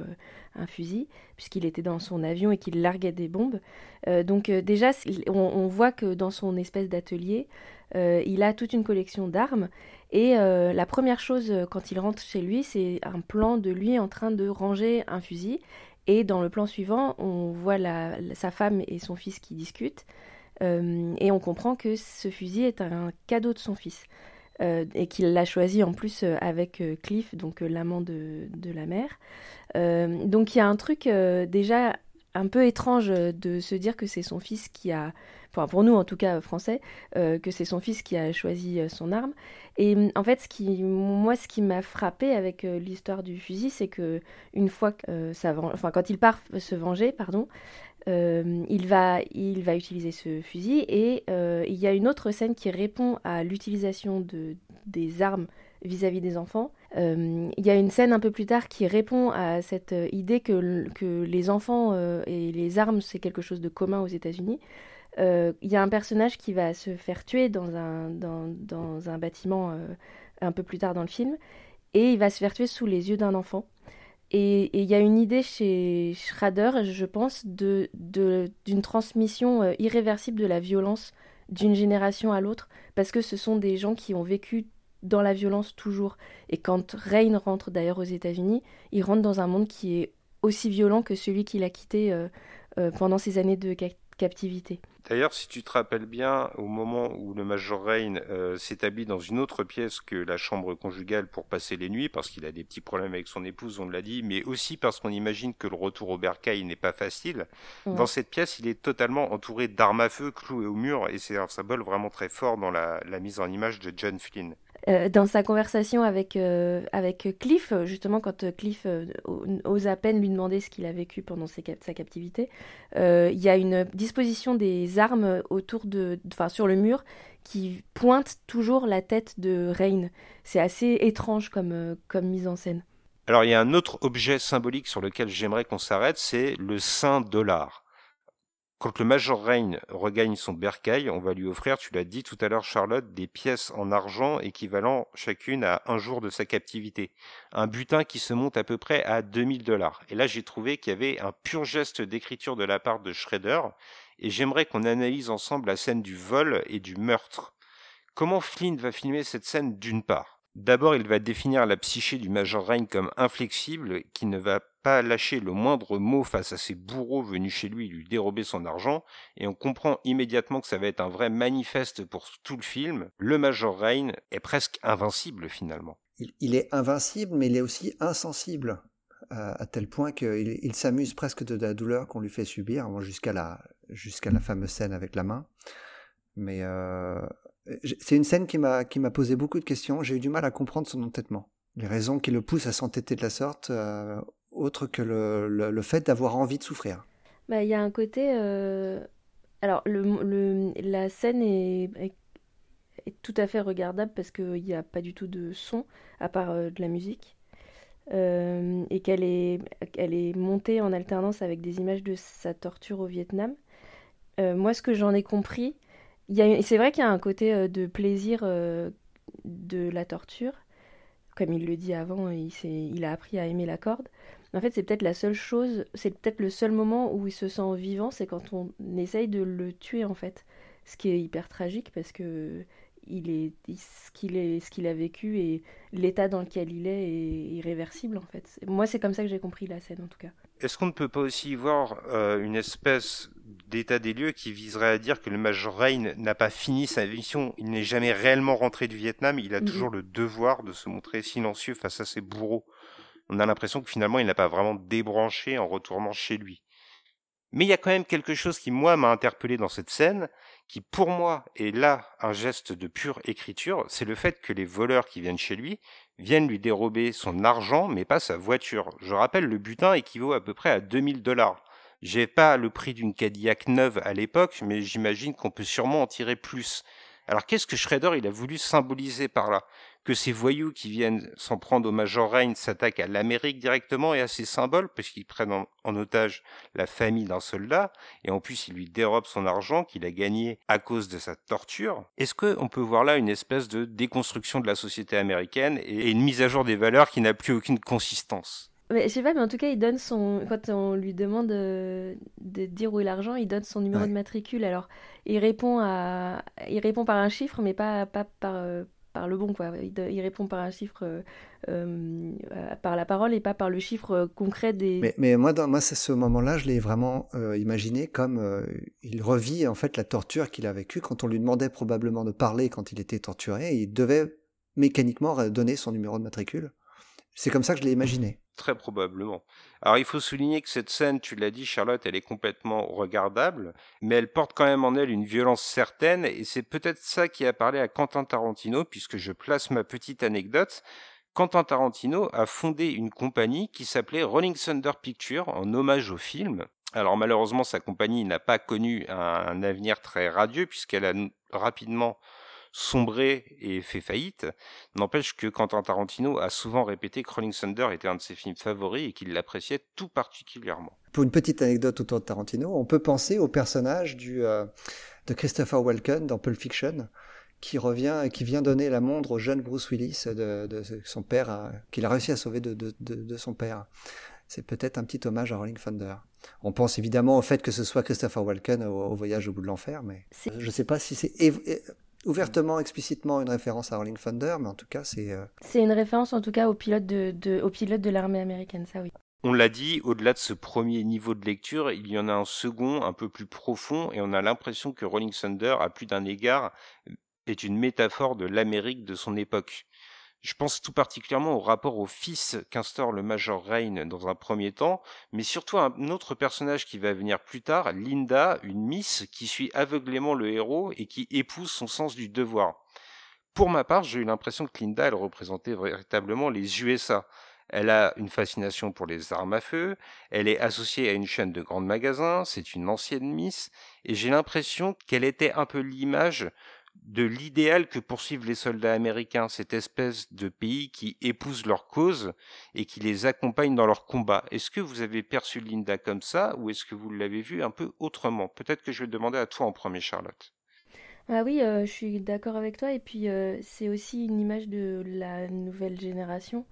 un fusil, puisqu'il était dans son avion et qu'il larguait des bombes. donc, déjà, on, voit que dans son espèce d'atelier, il a toute une collection d'armes. Et la première chose quand il rentre chez lui, c'est un plan de lui en train de ranger un fusil. Et dans le plan suivant, on voit sa femme et son fils qui discutent. Euh, et on comprend que ce fusil est un cadeau de son fils. Euh, et qu'il l'a choisi en plus euh, avec Cliff, donc l'amant de, de, la mère. donc il y a un truc déjà un peu étrange de se dire que c'est son fils qui a, enfin pour nous en tout cas français, que c'est son fils qui a choisi son arme. Et mm, en fait, ce qui, moi, ce qui m'a frappé avec euh, l'histoire du fusil, c'est que une fois que euh, ça, enfin, quand il part se venger, pardon, euh, il va, il va utiliser ce fusil et il y a une autre scène qui répond à l'utilisation de des armes vis-à-vis des enfants. Il y a une scène un peu plus tard qui répond à cette idée que, les enfants et les armes c'est quelque chose de commun aux États-Unis. Il y a un personnage qui va se faire tuer dans un, bâtiment un peu plus tard dans le film, et il va se faire tuer sous les yeux d'un enfant. Et il y a une idée chez Schrader, je pense, d'une transmission euh, irréversible de la violence d'une génération à l'autre, parce que ce sont des gens qui ont vécu dans la violence toujours. Et quand Rain rentre d'ailleurs aux États-Unis, il rentre dans un monde qui est aussi violent que celui qu'il a quitté euh, euh, pendant ces années de captivité. D'ailleurs, si tu te rappelles bien, au moment où le Major Rain euh, s'établit dans une autre pièce que la chambre conjugale pour passer les nuits, parce qu'il a des petits problèmes avec son épouse, on l'a dit, mais aussi parce qu'on imagine que le retour au bercail n'est pas facile, dans cette pièce, il est totalement entouré d'armes à feu clouées au mur, et c'est un symbole vraiment très fort dans la mise en image de John Flynn. Euh, dans sa conversation avec, euh, avec Cliff, justement quand Cliff euh, ose à peine lui demander ce qu'il a vécu pendant sa captivité, il y a une disposition des armes autour de, enfin sur le mur qui pointe toujours la tête de Rain. C'est assez étrange comme, comme mise en scène. Alors il y a un autre objet symbolique sur lequel j'aimerais qu'on s'arrête, c'est le saint dollar. Quand le Major Rain regagne son bercail, on va lui offrir, tu l'as dit tout à l'heure Charlotte, des pièces en argent équivalent chacune à un jour de sa captivité. Un butin qui se monte à peu près à 2000 dollars. Et là j'ai trouvé qu'il y avait un pur geste d'écriture de la part de Schrader, et j'aimerais qu'on analyse ensemble la scène du vol et du meurtre. Comment Flynn va filmer cette scène d'une part? D'abord, il va définir la psyché du Major Rain comme inflexible, qui ne va pas lâcher le moindre mot face à ces bourreaux venus chez lui lui dérober son argent, et on comprend immédiatement que ça va être un vrai manifeste pour tout le film. Le Major Rain est presque invincible finalement. Il, est invincible, mais il est aussi insensible, à, tel point qu'il il, s'amuse presque de la douleur qu'on lui fait subir, jusqu'à la, jusqu'à la fameuse scène avec la main. Mais euh, c'est une scène qui m'a posé beaucoup de questions. J'ai eu du mal à comprendre son entêtement. Les raisons qui le poussent à s'entêter de la sorte, euh, autre que le, le, fait d'avoir envie de souffrir. Bah, il y a un côté. Euh, alors, le, le, la scène est, est, tout à fait regardable parce qu'il n'y a pas du tout de son à part euh, de la musique. et qu'elle est, est montée en alternance avec des images de sa torture au Vietnam. moi, ce que j'en ai compris, c'est vrai qu'il y a un côté euh, de plaisir euh, de la torture. Comme il le dit avant, il, a appris à aimer la corde. En fait, c'est peut-être la seule chose, c'est peut-être le seul moment où il se sent vivant, c'est quand on essaye de le tuer, en fait. Ce qui est hyper tragique parce que il est, ce qu'il est, ce qu'il a vécu et l'état dans lequel il est est irréversible, en fait. Moi, c'est comme ça que j'ai compris la scène, en tout cas. Est-ce qu'on ne peut pas aussi voir euh, une espèce d'état des lieux qui viserait à dire que le Major Rain n'a pas fini sa mission, il n'est jamais réellement rentré du Vietnam, il a mhm. toujours le devoir de se montrer silencieux face à ses bourreaux. On a l'impression que finalement il n'a pas vraiment débranché en retournant chez lui. Mais il y a quand même quelque chose qui, moi, m'a interpellé dans cette scène, qui, pour moi, est là un geste de pure écriture, c'est le fait que les voleurs qui viennent chez lui viennent lui dérober son argent, mais pas sa voiture. Je rappelle, le butin équivaut à peu près à 2000 dollars. J'ai pas le prix d'une Cadillac neuve à l'époque, mais j'imagine qu'on peut sûrement en tirer plus. Alors qu'est-ce que Schrader il a voulu symboliser par là? Que ces voyous qui viennent s'en prendre au Major Rain s'attaquent à l'Amérique directement et à ses symboles, parce qu'ils prennent en, otage la famille d'un soldat, et en plus ils lui dérobent son argent qu'il a gagné à cause de sa torture. Est-ce qu'on peut voir là une espèce de déconstruction de la société américaine et une mise à jour des valeurs qui n'a plus aucune consistance? Mais, je sais pas, mais en tout cas, il donne son. Quand on lui demande de, dire où est l'argent, il donne son numéro de matricule. Alors, il répond, à... il répond par un chiffre, mais pas, pas par, euh, par le bon, quoi. Il, répond par un chiffre, euh, euh, par la parole et pas par le chiffre concret des. Mais, mais moi, dans, moi, ce moment-là, je l'ai vraiment imaginé comme il revit en fait la torture qu'il a vécue quand on lui demandait probablement de parler quand il était torturé. il devait mécaniquement donner son numéro de matricule. C'est comme ça que je l'ai imaginé. Très probablement. Alors il faut souligner que cette scène, tu l'as dit Charlotte, elle est complètement regardable, mais elle porte quand même en elle une violence certaine, et c'est peut-être ça qui a parlé à Quentin Tarantino, puisque je place ma petite anecdote. Quentin Tarantino a fondé une compagnie qui s'appelait Rolling Thunder Pictures en hommage au film. Alors malheureusement, sa compagnie n'a pas connu un avenir très radieux puisqu'elle a rapidement sombré et fait faillite. N'empêche que Quentin Tarantino a souvent répété que Rolling Thunder était un de ses films favoris et qu'il l'appréciait tout particulièrement. Pour une petite anecdote autour de Tarantino, on peut penser au personnage du, euh, de Christopher Walken dans Pulp Fiction, qui revient et qui vient donner la montre au jeune Bruce Willis de, son père, qu'il a réussi à sauver de, son père. C'est peut-être un petit hommage à Rolling Thunder. On pense évidemment au fait que ce soit Christopher Walken au, voyage au bout de l'enfer, mais je ne sais pas si c'est ouvertement, explicitement une référence à Rolling Thunder, mais en tout cas c'est... Euh, c'est une référence en tout cas au pilote de, au pilote de l'armée américaine, ça oui. On l'a dit, au-delà de ce premier niveau de lecture, il y en a un second, un peu plus profond, et on a l'impression que Rolling Thunder, à plus d'un égard, est une métaphore de l'Amérique de son époque. Je pense tout particulièrement au rapport au fils qu'instaure le Major Rain dans un premier temps, mais surtout à un autre personnage qui va venir plus tard, Linda, une Miss qui suit aveuglément le héros et qui épouse son sens du devoir. Pour ma part, j'ai eu l'impression que Linda, elle représentait véritablement les USA. Elle a une fascination pour les armes à feu, elle est associée à une chaîne de grands magasins, c'est une ancienne Miss, et j'ai l'impression qu'elle était un peu l'image de l'idéal que poursuivent les soldats américains, cette espèce de pays qui épouse leur cause et qui les accompagne dans leur combat. Est-ce que vous avez perçu Linda comme ça ou est-ce que vous l'avez vue un peu autrement? Peut-être que je vais demander à toi en premier, Charlotte. Ah oui, euh, je suis d'accord avec toi. Et puis, euh, c'est aussi une image de la nouvelle génération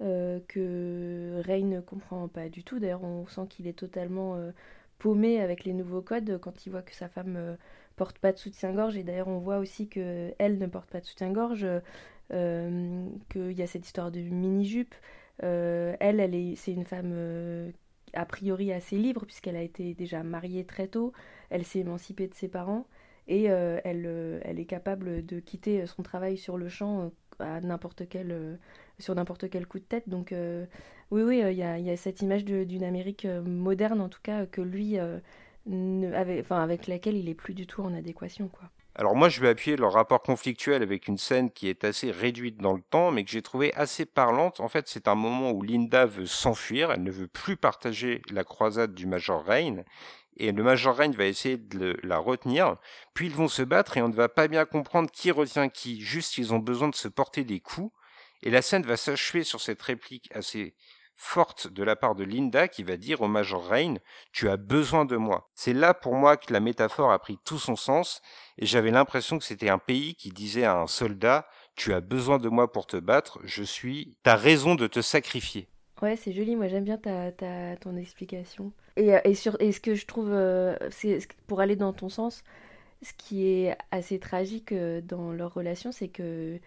euh, que Ray ne comprend pas du tout. D'ailleurs, on sent qu'il est totalement paumé avec les nouveaux codes quand il voit que sa femme porte pas de soutien-gorge. Et d'ailleurs, on voit aussi que elle ne porte pas de soutien-gorge, euh, qu'il y a cette histoire de mini-jupe. Euh, elle, elle est, c'est une femme euh, a priori assez libre puisqu'elle a été déjà mariée très tôt. Elle s'est émancipée de ses parents et elle, elle est capable de quitter son travail sur le champ à n'importe quel, sur n'importe quel coup de tête. Donc oui, oui, il y, a, y, a, cette image d'une Amérique moderne en tout cas que lui avec, enfin, avec laquelle il est plus du tout en adéquation, quoi. Alors moi, je vais appuyer le rapport conflictuel avec une scène qui est assez réduite dans le temps, mais que j'ai trouvé assez parlante. En fait, c'est un moment où Linda veut s'enfuir, elle ne veut plus partager la croisade du Major Rain, et le Major Rain va essayer de la retenir. Puis ils vont se battre et on ne va pas bien comprendre qui retient qui. Juste, ils ont besoin de se porter des coups. Et la scène va s'achever sur cette réplique assez forte de la part de Linda qui va dire au Major Rain Tu as besoin de moi. C'est là pour moi que la métaphore a pris tout son sens et j'avais l'impression que c'était un pays qui disait à un soldat Tu as besoin de moi pour te battre, je suis. T'as raison de te sacrifier. Ouais, c'est joli, moi j'aime bien ta, ta, ton explication. Et, euh, et, sur, et ce que je trouve, euh, c'est pour aller dans ton sens, ce qui est assez tragique euh, dans leur relation, c'est que,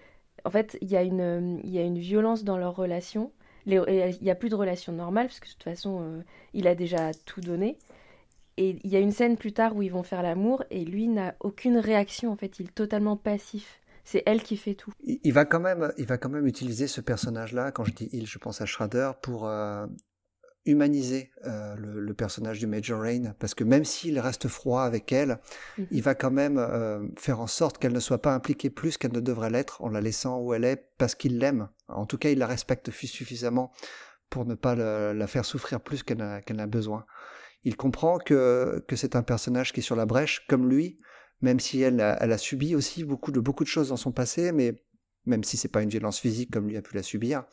en fait, il y, a une, y a une violence dans leur relation il n'y a plus de relation normale, parce que de toute façon, euh, il a déjà tout donné. Et il y a une scène plus tard où ils vont faire l'amour, et lui n'a aucune réaction, en fait, il est totalement passif. C'est elle qui fait tout. Il va quand même, il va quand même utiliser ce personnage-là. Quand je dis il, je pense à Schrader pour euh, humaniser euh, le, personnage du Major Rain, parce que même s'il reste froid avec elle, mhm. il va quand même euh, faire en sorte qu'elle ne soit pas impliquée plus qu'elle ne devrait l'être en la laissant où elle est, parce qu'il l'aime. En tout cas, il la respecte suffisamment pour ne pas la faire souffrir plus qu'elle n'a besoin. Il comprend que, que c'est un personnage qui est sur la brèche, comme lui, même si elle a, elle a subi aussi beaucoup de, beaucoup de choses dans son passé, mais même si c'est pas une violence physique comme lui a pu la subir.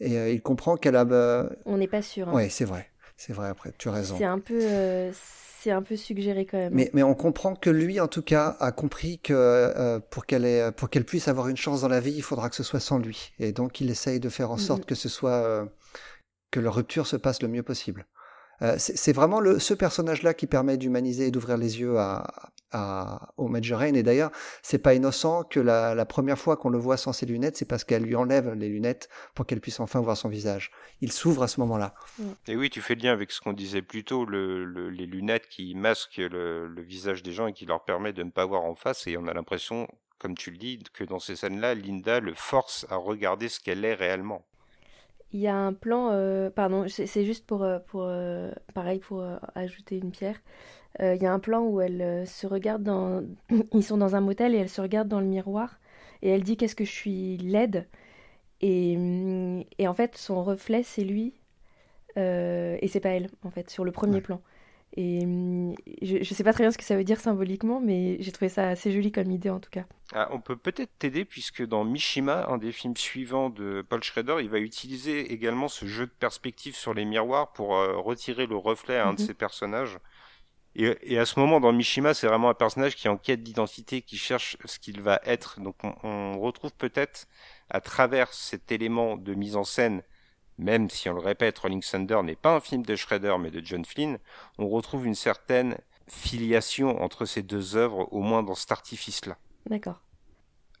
Et euh, il comprend qu'elle a. Euh, On n'est pas sûr. Hein. Oui, c'est vrai. C'est vrai, après, tu as raison. C'est un peu. Euh, c'est un peu suggéré quand même. Mais, mais, on comprend que lui, en tout cas, a compris que pour qu'elle pour qu'elle puisse avoir une chance dans la vie, il faudra que ce soit sans lui. Et donc, il essaye de faire en sorte que ce soit que la rupture se passe le mieux possible. C'est vraiment le, ce personnage-là qui permet d'humaniser et d'ouvrir les yeux à, à, au Major Rain. Et d'ailleurs, c'est pas innocent que la, la première fois qu'on le voit sans ses lunettes, c'est parce qu'elle lui enlève les lunettes pour qu'elle puisse enfin voir son visage. Il s'ouvre à ce moment-là. Et oui, tu fais le lien avec ce qu'on disait plus tôt, le, les lunettes qui masquent le, le, visage des gens et qui leur permet de ne pas voir en face. Et on a l'impression, comme tu le dis, que dans ces scènes-là, Linda le force à regarder ce qu'elle est réellement. Il y a un plan, euh, pardon, c'est juste pour, euh, pour euh, pareil pour ajouter une pierre. Il y a un plan où elle se regarde dans. Ils sont dans un motel et elle se regarde dans le miroir et elle dit Qu'est-ce que je suis laide? Et, mm, et en fait, son reflet, c'est lui et c'est pas elle, en fait, sur le premier plan. Et mm, je, ne sais pas très bien ce que ça veut dire symboliquement, mais j'ai trouvé ça assez joli comme idée en tout cas. Ah, on peut peut-être t'aider puisque dans Mishima, un des films suivants de Paul Schrader, il va utiliser également ce jeu de perspective sur les miroirs pour retirer le reflet à un de mhm. ses personnages. Et, à ce moment, dans Mishima, c'est vraiment un personnage qui est en quête d'identité, qui cherche ce qu'il va être. Donc on, retrouve peut-être, à travers cet élément de mise en scène, même si on le répète, Rolling Thunder n'est pas un film de Shredder, mais de John Flynn, on retrouve une certaine filiation entre ces deux œuvres, au moins dans cet artifice-là. D'accord.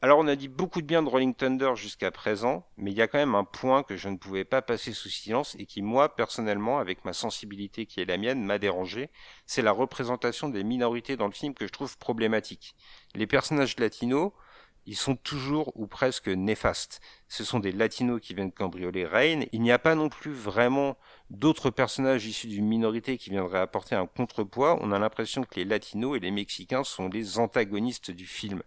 Alors on a dit beaucoup de bien de Rolling Thunder jusqu'à présent, mais il y a quand même un point que je ne pouvais pas passer sous silence et qui moi personnellement, avec ma sensibilité qui est la mienne, m'a dérangé, c'est la représentation des minorités dans le film que je trouve problématique. Les personnages latinos, ils sont toujours ou presque néfastes. Ce sont des latinos qui viennent cambrioler Rain. Il n'y a pas non plus vraiment d'autres personnages issus d'une minorité qui viendraient apporter un contrepoids. On a l'impression que les latinos et les mexicains sont les antagonistes du film.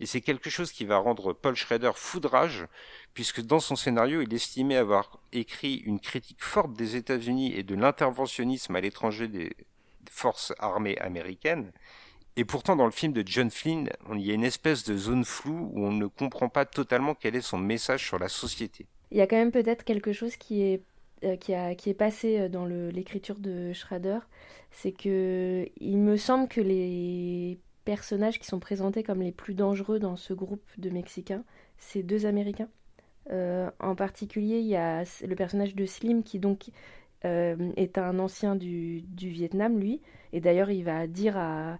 Et c'est quelque chose qui va rendre Paul Schrader foudrage, puisque dans son scénario, il estimait avoir écrit une critique forte des États-Unis et de l'interventionnisme à l'étranger des forces armées américaines. Et pourtant, dans le film de John Flynn, il y a une espèce de zone floue où on ne comprend pas totalement quel est son message sur la société. Il y a quand même peut-être quelque chose qui est, euh, qui, a, qui est passé euh, dans l'écriture de Schrader, c'est que il me semble que les personnages qui sont présentés comme les plus dangereux dans ce groupe de Mexicains, c'est deux Américains. Euh, en particulier, il y a le personnage de Slim qui donc est un ancien du, du Vietnam, lui, et d'ailleurs il va dire à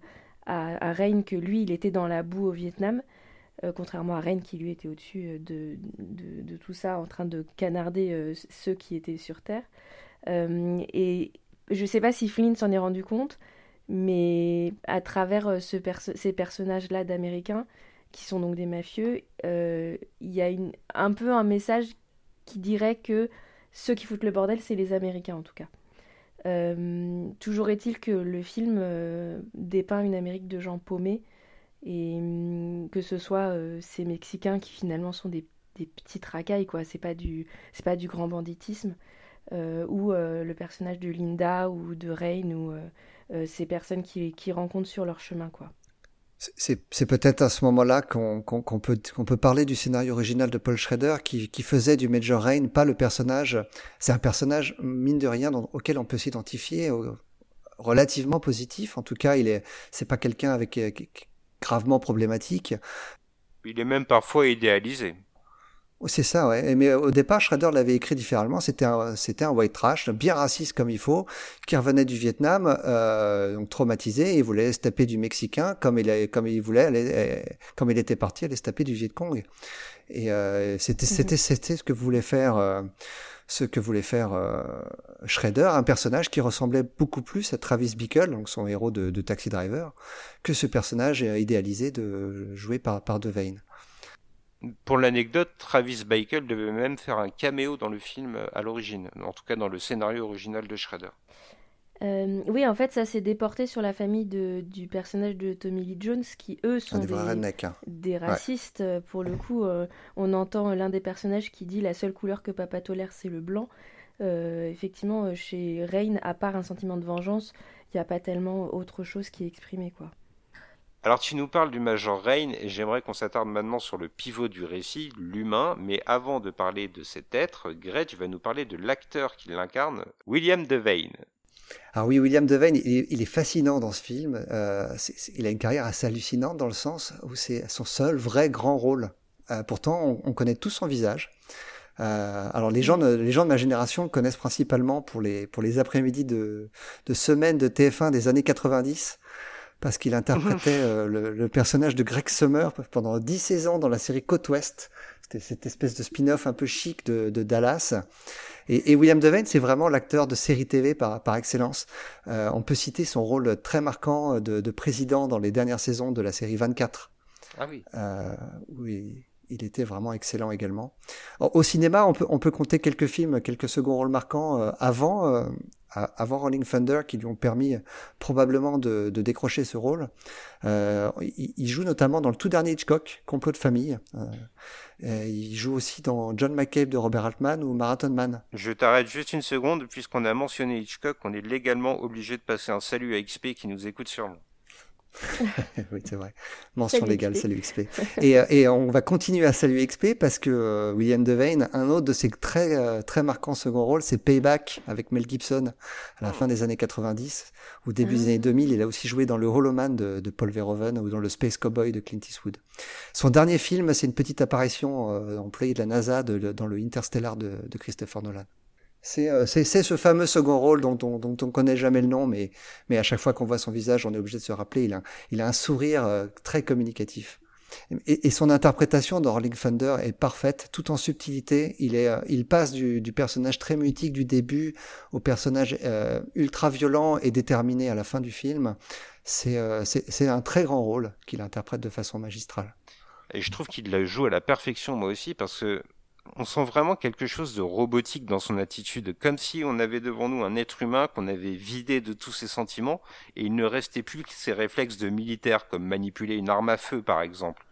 à, Reine que lui, il était dans la boue au Vietnam, euh, contrairement à Reine qui lui était au-dessus euh, de, de, tout ça, en train de canarder euh, ceux qui étaient sur Terre. et je ne sais pas si Flynn s'en est rendu compte, mais à travers ce ces personnages-là d'Américains, qui sont donc des mafieux, il y a une, un peu un message qui dirait que ceux qui foutent le bordel, c'est les Américains en tout cas. Euh, toujours est-il que le film euh, dépeint une Amérique de gens paumés et hum, que ce soit euh, ces Mexicains qui finalement sont des, des petites racailles quoi. C'est pas du pas du grand banditisme ou le personnage de Linda ou de Rain ou ces personnes qui, qui rencontrent sur leur chemin quoi. C'est peut-être à ce moment-là qu'on peut, parler du scénario original de Paul Schrader qui, faisait du Major Rain pas le personnage. C'est un personnage, mine de rien, auquel on peut s'identifier, relativement positif. En tout cas, il est, c'est pas quelqu'un avec gravement problématique. Il est même parfois idéalisé. C'est ça, ouais. Mais au départ, Schrader l'avait écrit différemlement. C'était un, c'était un white trash, bien raciste comme il faut, qui revenait du Vietnam, euh, donc traumatisé, et il voulait se taper du Mexicain comme il, comme il voulait, aller, comme il était parti, aller se taper du Viet Cong. Et euh, c'était, mhm. c'était, c'était ce que voulait faire, euh, ce que voulait faire euh, Schrader, un personnage qui ressemblait beaucoup plus à Travis Bickle, donc son héros de, de Taxi Driver, que ce personnage idéalisé de joué par par Devane. Pour l'anecdote, Travis Bickle devait même faire un caméo dans le film à l'origine, en tout cas dans le scénario original de Shredder. Euh, oui, en fait, ça s'est déporté sur la famille de, du personnage de Tommy Lee Jones, qui eux sont des, hein. des, racistes. Pour le coup, euh, on entend l'un des personnages qui dit la seule couleur que papa tolère, c'est le blanc. Euh, effectivement, chez Rain, à part un sentiment de vengeance, il n'y a pas tellement autre chose qui est exprimé, quoi. Alors tu nous parles du Major Rain et j'aimerais qu'on s'attarde maintenant sur le pivot du récit, l'humain, mais avant de parler de cet être, Gretsch va nous parler de l'acteur qui l'incarne, William Devane. Alors oui, William Devane, il est, fascinant dans ce film. Euh, il a une carrière assez hallucinante dans le sens où c'est son seul vrai grand rôle. Euh, pourtant, on, connaît tous son visage. Euh, alors les gens, de, les gens de ma génération le connaissent principalement pour les, pour les après-midi de, de semaines de TF1 des années 90 parce qu'il interprétait euh, le, personnage de Greg Summer pendant 10 saisons dans la série Côte Ouest. C'était cette espèce de spin-off un peu chic de, Dallas. Et, William Devane, c'est vraiment l'acteur de série TV par, par excellence. Euh, on peut citer son rôle très marquant de, président dans les dernières saisons de la série 24. Ah oui. Euh, oui il était vraiment excellent également. Au cinéma, on peut, on peut compter quelques films, quelques seconds rôles marquants euh, avant, euh, avant Rolling Thunder qui lui ont permis probablement de, décrocher ce rôle. Euh, il, joue notamment dans le tout dernier Hitchcock, Complot de famille. il joue aussi dans John McCabe de Robert Altman ou Marathon Man. Je t'arrête juste une seconde, puisqu'on a mentionné Hitchcock, on est légalement obligé de passer un salut à XP qui nous écoute sûrement. oui, c'est vrai. Mention légale, salut XP. et, euh, et, on va continuer à saluer XP parce que euh, William Devane, un autre de ses très, euh, très marquants second rôles, c'est Payback avec Mel Gibson à la fin des années 90 ou début des années 2000. Ah. Il a aussi joué dans le Hollow Man de, de, Paul Verhoeven ou dans le Space Cowboy de Clint Eastwood. Son dernier film, c'est une petite apparition employée de la NASA de, dans le Interstellar de, de Christopher Nolan. Euh, c'est ce fameux second rôle dont, dont, dont on connaît jamais le nom, mais, mais à chaque fois qu'on voit son visage, on est obligé de se rappeler. Il a, il a un sourire euh, très communicatif. Et, et, son interprétation dans Rolling Thunder est parfaite, tout en subtilité. Il, est, euh, il passe du, du personnage très mutique du début au personnage ultra violent et déterminé à la fin du film. C'est un très grand rôle qu'il interprète de façon magistrale. Et je trouve qu'il la joue à la perfection, moi aussi, parce que on sent vraiment quelque chose de robotique dans son attitude, comme si on avait devant nous un être humain qu'on avait vidé de tous ses sentiments, et il ne restait plus que ses réflexes de militaire, comme manipuler une arme à feu par exemple.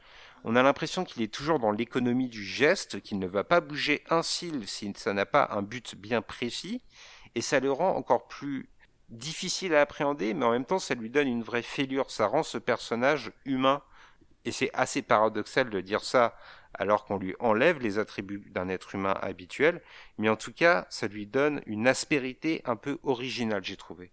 On a l'impression qu'il est toujours dans l'économie du geste, qu'il ne va pas bouger un cil si ça n'a pas un but bien précis, et ça le rend encore plus difficile à appréhender, mais en même temps ça lui donne une vraie fêlure, ça rend ce personnage humain. Et c'est assez paradoxal de dire ça alors qu'on lui enlève les attributs d'un être humain habituel, mais en tout cas, ça lui donne une aspérité un peu originale, j'ai trouvé.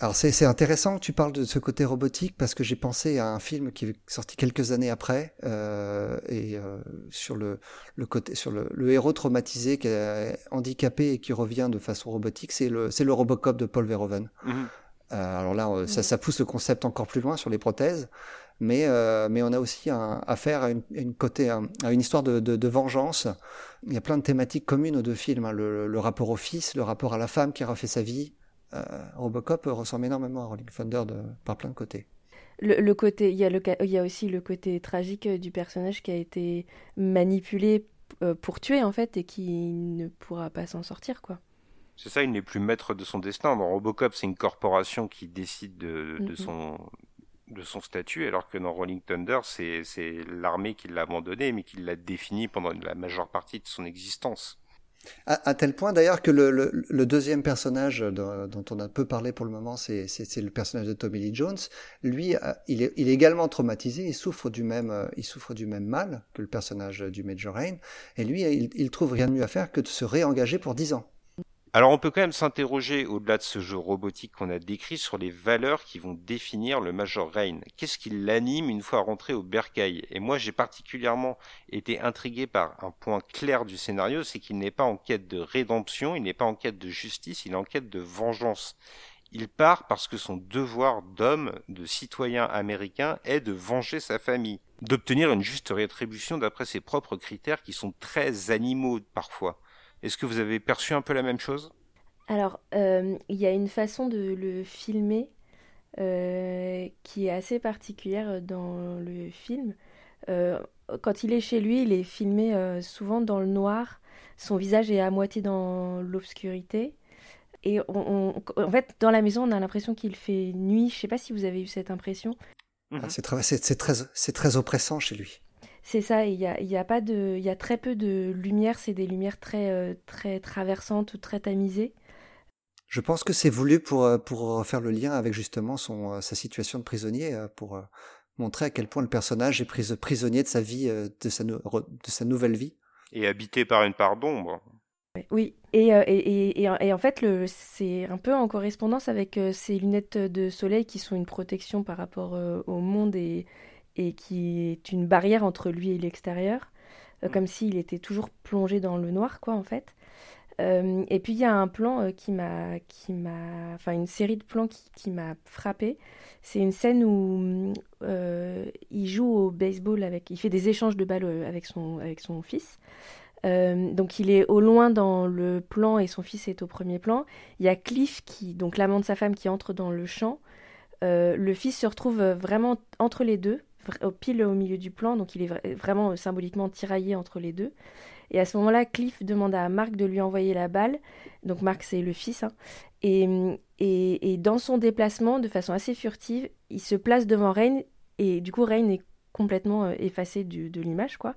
Alors c'est intéressant que tu parles de ce côté robotique parce que j'ai pensé à un film qui est sorti quelques années après euh, et euh, sur le, le, côté sur le, le, héros traumatisé qui est handicapé et qui revient de façon robotique, c'est le c'est le Robocop de Paul Verhoeven. Mhm. Euh, alors là, ça, ça pousse le concept encore plus loin sur les prothèses, mais, euh, mais on a aussi un, affaire à une, une, côté, à une histoire de, de, de, vengeance. Il y a plein de thématiques communes aux deux films, hein. le, le, rapport au fils, le rapport à la femme qui a refait sa vie. Euh, Robocop ressemble énormément à Rolling Thunder de, par plein de côtés. Le, le, côté, il y, a le, il y a aussi le côté tragique du personnage qui a été manipulé euh, pour tuer en fait et qui ne pourra pas s'en sortir quoi. C'est ça, il n'est plus maître de son destin. Dans Robocop, c'est une corporation qui décide de, de, son, de son statut, alors que dans Rolling Thunder, c'est l'armée qui l'a abandonné, mais qui l'a défini pendant la majeure partie de son existence. À, tel point d'ailleurs que le, le, deuxième personnage dont on a peu parlé pour le moment, c'est le personnage de Tommy Lee Jones. Lui, euh, il est, il est également traumatisé, il souffre du même, euh, il souffre du même mal que le personnage du Major Rain, et lui, il, il trouve rien de mieux à faire que de se réengager pour dix ans. Alors on peut quand même s'interroger, au-delà de ce jeu robotique qu'on a décrit, sur les valeurs qui vont définir le Major Rain. Qu'est-ce qui l'anime une fois rentré au bercail? Et moi j'ai particulièrement été intrigué par un point clair du scénario, c'est qu'il n'est pas en quête de rédemption, il n'est pas en quête de justice, il est en quête de vengeance. Il part parce que son devoir d'homme, de citoyen américain, est de venger sa famille, d'obtenir une juste rétribution d'après ses propres critères qui sont très animaux parfois. Est-ce que vous avez perçu un peu la même chose? Alors, euh, il y a une façon de le filmer euh, qui est assez particulière dans le film. Euh, quand il est chez lui, il est filmé souvent dans le noir. Son visage est à moitié dans l'obscurité. Et en fait, dans la maison, on a l'impression qu'il fait nuit. Je ne sais pas si vous avez eu cette impression. Ah, c'est très, très oppressant chez lui. C'est ça, il y a, y a, pas de, il y a très peu de lumière, c'est des lumières très, euh, très traversantes ou très tamisées. Je pense que c'est voulu pour, euh, pour faire le lien avec justement son, euh, sa situation de prisonnier, pour montrer à quel point le personnage est pris, prisonnier de sa vie, de sa, de sa nouvelle vie. Et habité par une part d'ombre. Oui, et, et, et, et, en fait, c'est un peu en correspondance avec ces lunettes de soleil qui sont une protection par rapport au monde et, et qui est une barrière entre lui et l'extérieur, euh, mm. comme s'il était toujours plongé dans le noir, quoi, en fait. Euh, et puis il y a un plan euh, qui m'a, qui m'a, enfin une série de plans qui, qui m'a frappé. C'est une scène où il joue au baseball avec, il fait des échanges de balles avec son, avec son fils. donc il est au loin dans le plan et son fils est au premier plan. Il y a Cliff qui, donc l'amant de sa femme, qui entre dans le champ. le fils se retrouve vraiment entre les deux au pile au milieu du plan, donc il est vraiment euh, symboliquement tiraillé entre les deux. Et à ce moment-là, Cliff demande à Marc de lui envoyer la balle. Donc Marc, c'est le fils. Hein. Et, et, et, dans son déplacement, de façon assez furtive, il se place devant Rain. Et du coup, Rain est complètement euh, effacé de l'image. quoi.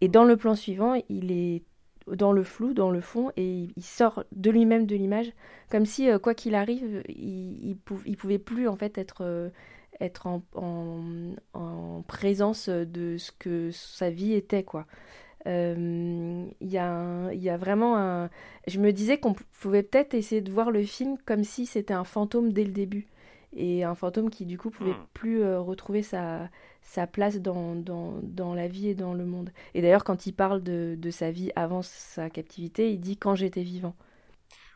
Et dans le plan suivant, il est dans le flou, dans le fond, et il, sort de lui-même de l'image, comme si, euh, quoi qu'il arrive, il, il, pouvait plus en fait être être en, en, présence de ce que sa vie était, quoi. Il y, a y a vraiment un... Je me disais qu'on pouvait peut-être essayer de voir le film comme si c'était un fantôme dès le début. Et un fantôme qui, du coup, pouvait hmm. plus retrouver sa, sa place dans, dans, dans, la vie et dans le monde. Et d'ailleurs, quand il parle de, de, sa vie avant sa captivité, il dit quand j'étais vivant.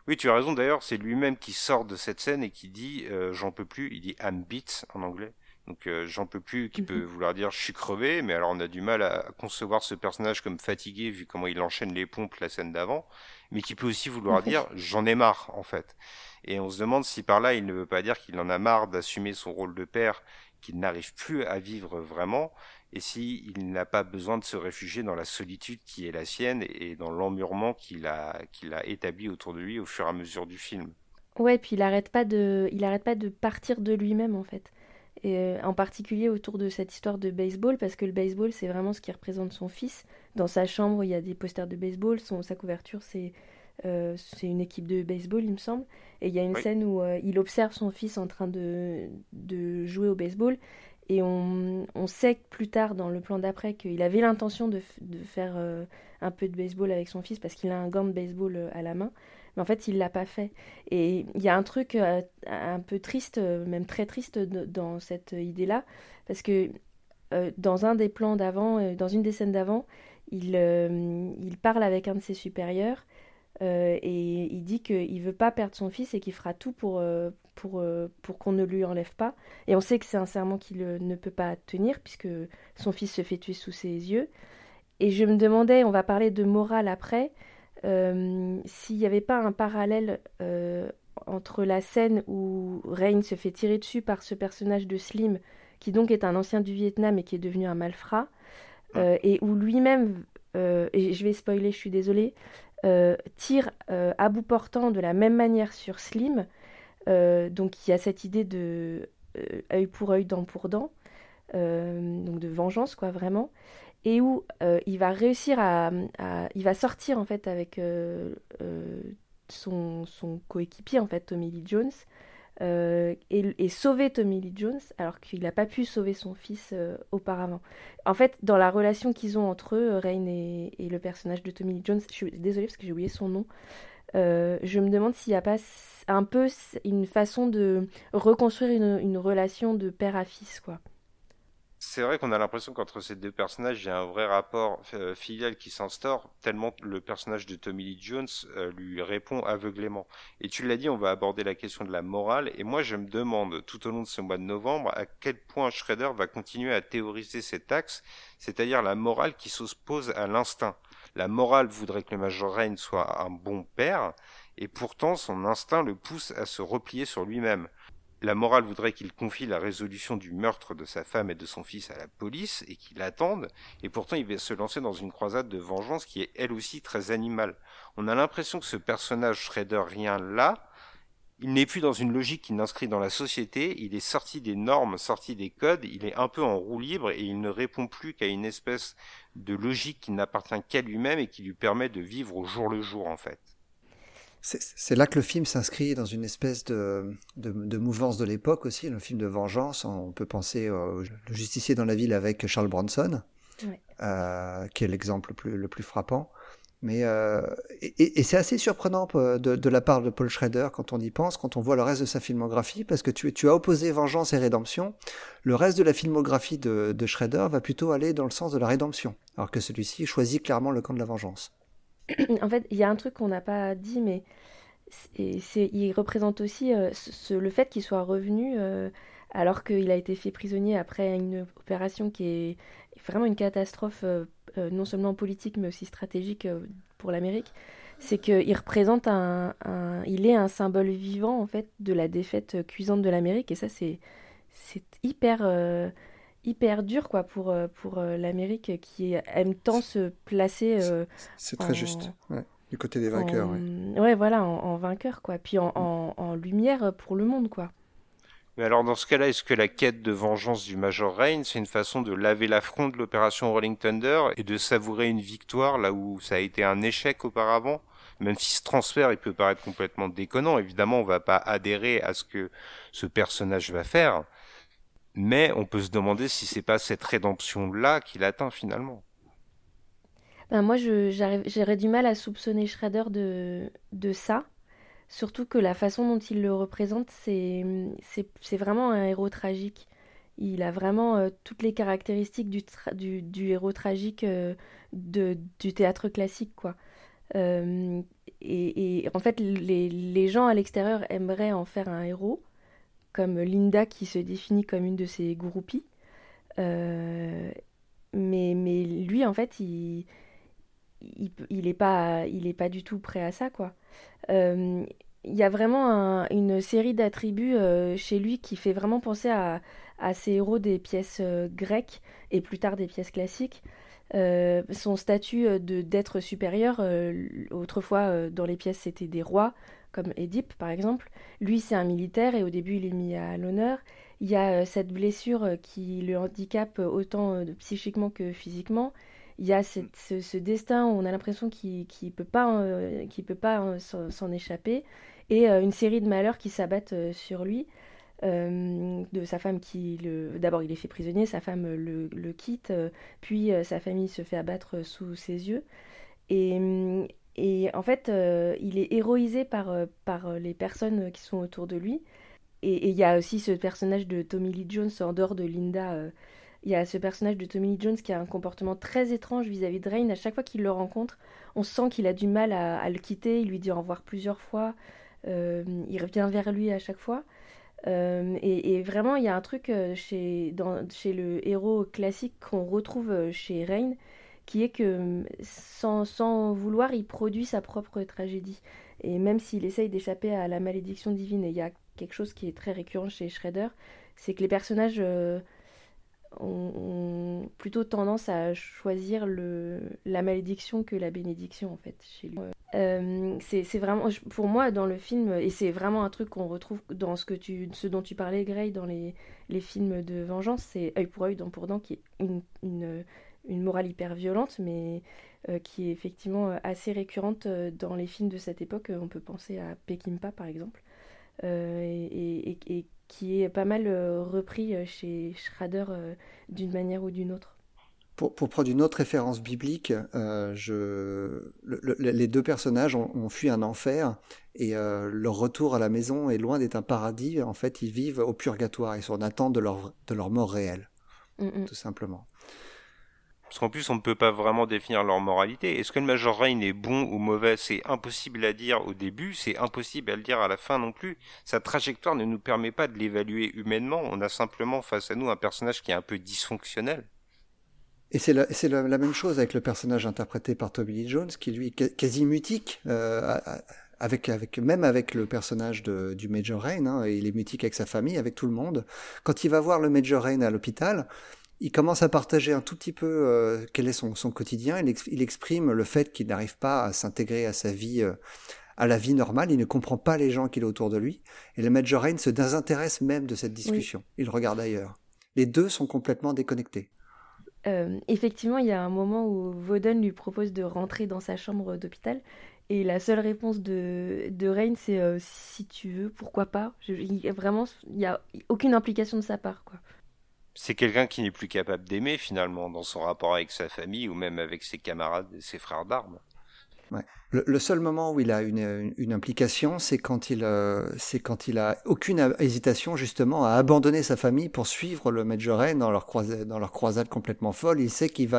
Oui, tu as raison. D'ailleurs, c'est lui-même qui sort de cette scène et qui dit euh, j'en peux plus. Il dit I'm beat en anglais. Donc euh, j'en peux plus, qui peut mhm. vouloir dire je suis crevé, mais alors on a du mal à concevoir ce personnage comme fatigué vu comment il enchaîne les pompes la scène d'avant, mais qui peut aussi vouloir dire j'en ai marre en fait. Et on se demande si par là il ne veut pas dire qu'il en a marre d'assumer son rôle de père qu'il n'arrive plus à vivre vraiment, et s'il il n'a pas besoin de se réfugier dans la solitude qui est la sienne et dans l'emmurement qu'il a, qu'il a établi autour de lui au fur et à mesure du film. Ouais, puis il n'arrête pas de, il arrête pas de partir de lui-même en fait. Et euh, en particulier autour de cette histoire de baseball, parce que le baseball, c'est vraiment ce qui représente son fils. Dans sa chambre, il y a des posters de baseball, son, sa couverture, c'est euh, c'est une équipe de baseball, il me semble. Et il y a une scène où euh, il observe son fils en train de, de jouer au baseball. Et on, on, sait plus tard, dans le plan d'après, qu'il avait l'intention de, de, faire euh, un peu de baseball avec son fils parce qu'il a un gant de baseball à la main. Mais en fait, il l'a pas fait. Et il y a un truc un peu triste, même très triste, dans cette idée-là. Parce que dans un des plans d'avant, dans une des scènes d'avant, il, il parle avec un de ses supérieurs euh, et il dit qu'il veut pas perdre son fils et qu'il fera tout pour, euh, pour, euh, pour qu'on ne lui enlève pas. Et on sait que c'est un serment qu'il ne peut pas tenir puisque son fils se fait tuer sous ses yeux. Et je me demandais, on va parler de morale après, s'il n'y avait pas un parallèle entre la scène où Rain se fait tirer dessus par ce personnage de Slim, qui donc est un ancien du Vietnam et qui est devenu un malfrat, et où lui-même, et je vais spoiler, je suis désolée, euh, tire euh, à bout portant de la même manière sur Slim. Euh, donc il y a cette idée de œil pour œil, dent pour dent, donc de vengeance quoi vraiment, et où il va réussir à, il va sortir en fait avec son, coéquipier en fait Tommy Lee Jones euh, et, sauver Tommy Lee Jones alors qu'il n'a pas pu sauver son fils euh, auparavant. En fait, dans la relation qu'ils ont entre eux, Rain et, le personnage de Tommy Lee Jones, je suis désolée parce que j'ai oublié son nom, euh, je me demande s'il n'y a pas un peu une façon de reconstruire une, relation de père à fils, quoi c'est vrai qu'on a l'impression qu'entre ces deux personnages, il y a un vrai rapport euh, filial qui s'instaure, tellement le personnage de Tommy Lee Jones euh, lui répond aveuglément. Et tu l'as dit, on va aborder la question de la morale, et moi je me demande, tout au long de ce mois de novembre, à quel point Schrader va continuer à théoriser cet axe, c'est-à-dire la morale qui s'oppose à l'instinct. La morale voudrait que le Major Rain soit un bon père, et pourtant son instinct le pousse à se replier sur lui-même. La morale voudrait qu'il confie la résolution du meurtre de sa femme et de son fils à la police et qu'il attende, et pourtant il va se lancer dans une croisade de vengeance qui est elle aussi très animale. On a l'impression que ce personnage Shredder rien là, il n'est plus dans une logique qui n'inscrit dans la société, il est sorti des normes, sorti des codes, il est un peu en roue libre et il ne répond plus qu'à une espèce de logique qui n'appartient qu'à lui-même et qui lui permet de vivre au jour le jour en fait. C'est là que le film s'inscrit dans une espèce de, de, mouvance de l'époque aussi, le film de vengeance. On peut penser au Le Justicier dans la ville avec Charles Bronson, euh, qui est l'exemple le plus, le plus frappant. Mais euh, et, c'est assez surprenant euh, de, la part de Paul Schrader quand on y pense, quand on voit le reste de sa filmographie, parce que tu, as opposé vengeance et rédemption. Le reste de la filmographie de, de Schrader va plutôt aller dans le sens de la rédemption, alors que celui-ci choisit clairement le camp de la vengeance. en fait, il y a un truc qu'on n'a pas dit, mais il représente aussi euh, le fait qu'il soit revenu alors qu'il a été fait prisonnier après une opération qui est vraiment une catastrophe, euh, non seulement politique, mais aussi stratégique pour l'Amérique. C'est qu'il représente un, Il est un symbole vivant, en fait, de la défaite cuisante de l'Amérique. Et ça, c'est, c'est hyper hyper dur quoi pour euh, pour euh, l'Amérique qui aime tant se placer c'est euh, très juste du côté des vainqueurs ouais. voilà en, vainqueur quoi puis en, en, lumière pour le monde quoi mais alors dans ce cas-là, est-ce que la quête de vengeance du Major Rain, c'est une façon de laver l'affront de l'opération Rolling Thunder et de savourer une victoire là où ça a été un échec auparavant? Même si ce transfert, il peut paraître complètement déconnant, évidemment, on va pas adhérer à ce que ce personnage va faire, Mais on peut se demander si c'est pas cette rédemption-là qu'il atteint finalement. Ben moi, j'aurais du mal à soupçonner Shredder de, de ça. Surtout que la façon dont il le représente, c'est vraiment un héros tragique. Il a vraiment euh, toutes les caractéristiques du, du, héros tragique euh, du théâtre classique, quoi. Euh, et, et, en fait, les, les gens à l'extérieur aimeraient en faire un héros, comme Linda qui se définit comme une de ses groupies. mais, mais lui, en fait, il, il, il est pas est pas du tout prêt à ça quoi. Euh, il y a vraiment une série d'attributs euh, chez lui qui fait vraiment penser à, à ces héros des pièces euh, grecques et plus tard des pièces classiques. son statut de d'être supérieur, autrefois dans les pièces c'était des rois, comme Édipe par exemple. Lui c'est un militaire et au début il est mis à l'honneur. Il y a cette blessure qui le handicape autant psychiquement que physiquement il y a ce, destin où on a l'impression qu'il ne peut pas, euh, peut pas euh, s'en échapper, et euh, une série de malheurs qui s'abattent sur lui. de sa femme qui d'abord il est fait prisonnier sa femme le, quitte puis sa famille se fait abattre sous ses yeux. Et, et en fait il est héroïsé par les personnes qui sont autour de lui. Et il y a aussi ce personnage de Tommy Lee Jones en dehors de Linda il y a ce personnage de Tommy Lee Jones qui a un comportement très étrange vis-à-vis de Rain. À chaque fois qu'il le rencontre, on sent qu'il a du mal à, le quitter. Il lui dit au revoir plusieurs fois. Euh, il revient vers lui à chaque fois. Euh, et, vraiment, il y a un truc euh, chez, chez le héros classique qu'on retrouve chez Rain, qui est que sans, sans, vouloir, il produit sa propre tragédie. Et même s'il essaye d'échapper à la malédiction divine, et il y a quelque chose qui est très récurrent chez Shredder, c'est que les personnages ont, plutôt tendance à choisir le, la malédiction que la bénédiction en fait chez lui. Euh, c'est vraiment pour moi dans le film et c'est vraiment un truc qu'on retrouve dans ce que tu ce dont tu parlais Gray dans les, les films de vengeance c'est œil pour œil dent pour dent qui est une, une, morale hyper violente mais euh, qui est effectivement assez récurrente euh, dans les films de cette époque on peut penser à Pekimpa par exemple et, et, et, qui est pas mal euh, repris euh, chez Schrader euh, d'une manière ou d'une autre. Pour, pour, prendre une autre référence biblique, je, les deux personnages ont, fui un enfer et leur retour à la maison est loin d'être un paradis. En fait, ils vivent au purgatoire. Ils sont en attente de leur, de leur mort réelle, mm, mm. tout simplement. Parce qu'en plus, on ne peut pas vraiment définir leur moralité. Est-ce que le Major Rain est bon ou mauvais? C'est impossible à dire au début, c'est impossible à le dire à la fin non plus. Sa trajectoire ne nous permet pas de l'évaluer humainement. On a simplement face à nous un personnage qui est un peu dysfonctionnel. Et c'est la, la, même chose avec le personnage interprété par Toby Lee Jones, qui lui est quasi mutique, euh, même avec le personnage du Major Rain, hein, il est mutique avec sa famille, avec tout le monde. Quand il va voir le Major Rain à l'hôpital, il commence à partager un tout petit peu euh, quel est son, son quotidien. Il, il, exprime le fait qu'il n'arrive pas à s'intégrer à sa vie, euh, à la vie normale. Il ne comprend pas les gens qu'il a autour de lui. Et le Major Rain se désintéresse même de cette discussion. Il regarde ailleurs. Les deux sont complètement déconnectés. Euh, effectivement, il y a un moment où Vauden lui propose de rentrer dans sa chambre d'hôpital. Et la seule réponse de, de Rain, c'est si tu veux, pourquoi pas? Je, vraiment, il n'y a aucune implication de sa part. quoi c'est quelqu'un qui n'est plus capable d'aimer finalement dans son rapport avec sa famille ou même avec ses camarades et ses frères d'armes. Le, seul moment où il a une, implication, c'est quand il, euh, quand il a aucune hésitation justement à abandonner sa famille pour suivre le Majoret dans leur croisade, dans leur croisade complètement folle. Il sait qu'il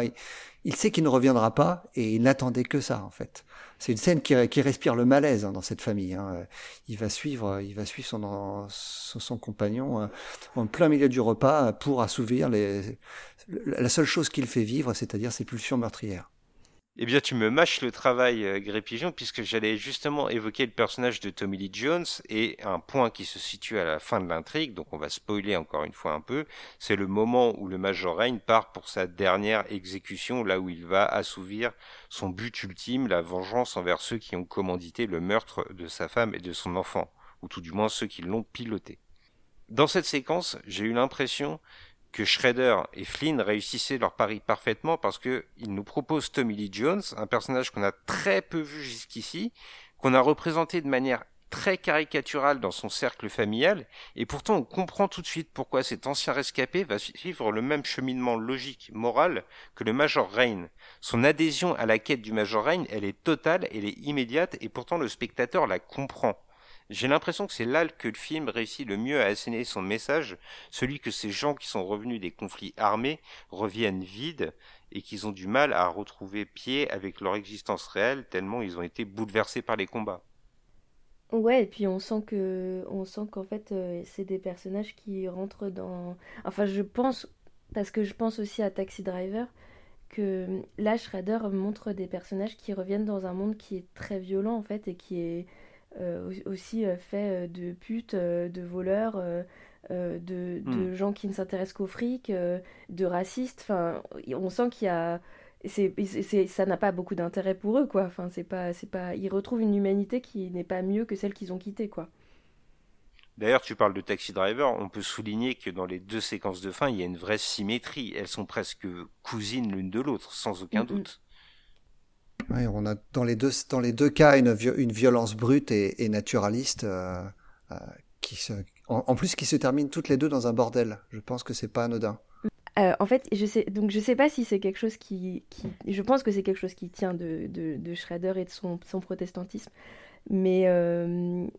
il sait qu'il ne reviendra pas et il n'attendait que ça en fait. C'est une scène qui, respire le malaise hein, dans cette famille. Hein. Il va suivre, il va suivre son, son, compagnon euh, en plein milieu du repas pour assouvir les, la seule chose qu'il fait vivre, c'est-à-dire ses pulsions meurtrières. Eh bien, tu me mâches le travail, euh, Gré Pigeon, puisque j'allais justement évoquer le personnage de Tommy Lee Jones et un point qui se situe à la fin de l'intrigue, donc on va spoiler encore une fois un peu, c'est le moment où le Major Rain part pour sa dernière exécution, là où il va assouvir son but ultime, la vengeance envers ceux qui ont commandité le meurtre de sa femme et de son enfant, ou tout du moins ceux qui l'ont piloté. Dans cette séquence, j'ai eu l'impression que Shredder et Flynn réussissaient leur pari parfaitement parce que ils nous proposent Tommy Lee Jones, un personnage qu'on a très peu vu jusqu'ici, qu'on a représenté de manière très caricatural dans son cercle familial, et pourtant on comprend tout de suite pourquoi cet ancien rescapé va suivre le même cheminement logique, moral que le Major Rain. Son adhésion à la quête du Major Rain, elle est totale, elle est immédiate, et pourtant le spectateur la comprend. J'ai l'impression que c'est là que le film réussit le mieux à asséner son message, celui que ces gens qui sont revenus des conflits armés reviennent vides et qu'ils ont du mal à retrouver pied avec leur existence réelle tellement ils ont été bouleversés par les combats. Ouais, et puis on sent que on sent qu'en fait euh, c'est des personnages qui rentrent dans enfin je pense parce que je pense aussi à Taxi Driver que là Shredder montre des personnages qui reviennent dans un monde qui est très violent en fait et qui est aussi euh, fait de putes, de voleurs, de, hmm. gens qui ne s'intéressent qu'au fric, de racistes. Enfin, on sent qu'il y a c'est, ça n'a pas beaucoup d'intérêt pour eux, quoi. Enfin, c'est pas, c'est pas, ils retrouvent une humanité qui n'est pas mieux que celle qu'ils ont quittée, quoi. D'ailleurs, tu parles de Taxi Driver, on peut souligner que dans les deux séquences de fin, il y a une vraie symétrie. Elles sont presque cousines l'une de l'autre, sans aucun doute. On a dans les deux, dans les deux cas une, une violence brute et, naturaliste euh, euh, qui se, en, plus qui se terminent toutes les deux dans un bordel. Je pense que c'est pas anodin. Euh, en fait, je sais donc je sais pas si c'est quelque chose qui, je pense que c'est quelque chose qui tient de, de, Schrader et de son, son protestantisme, mais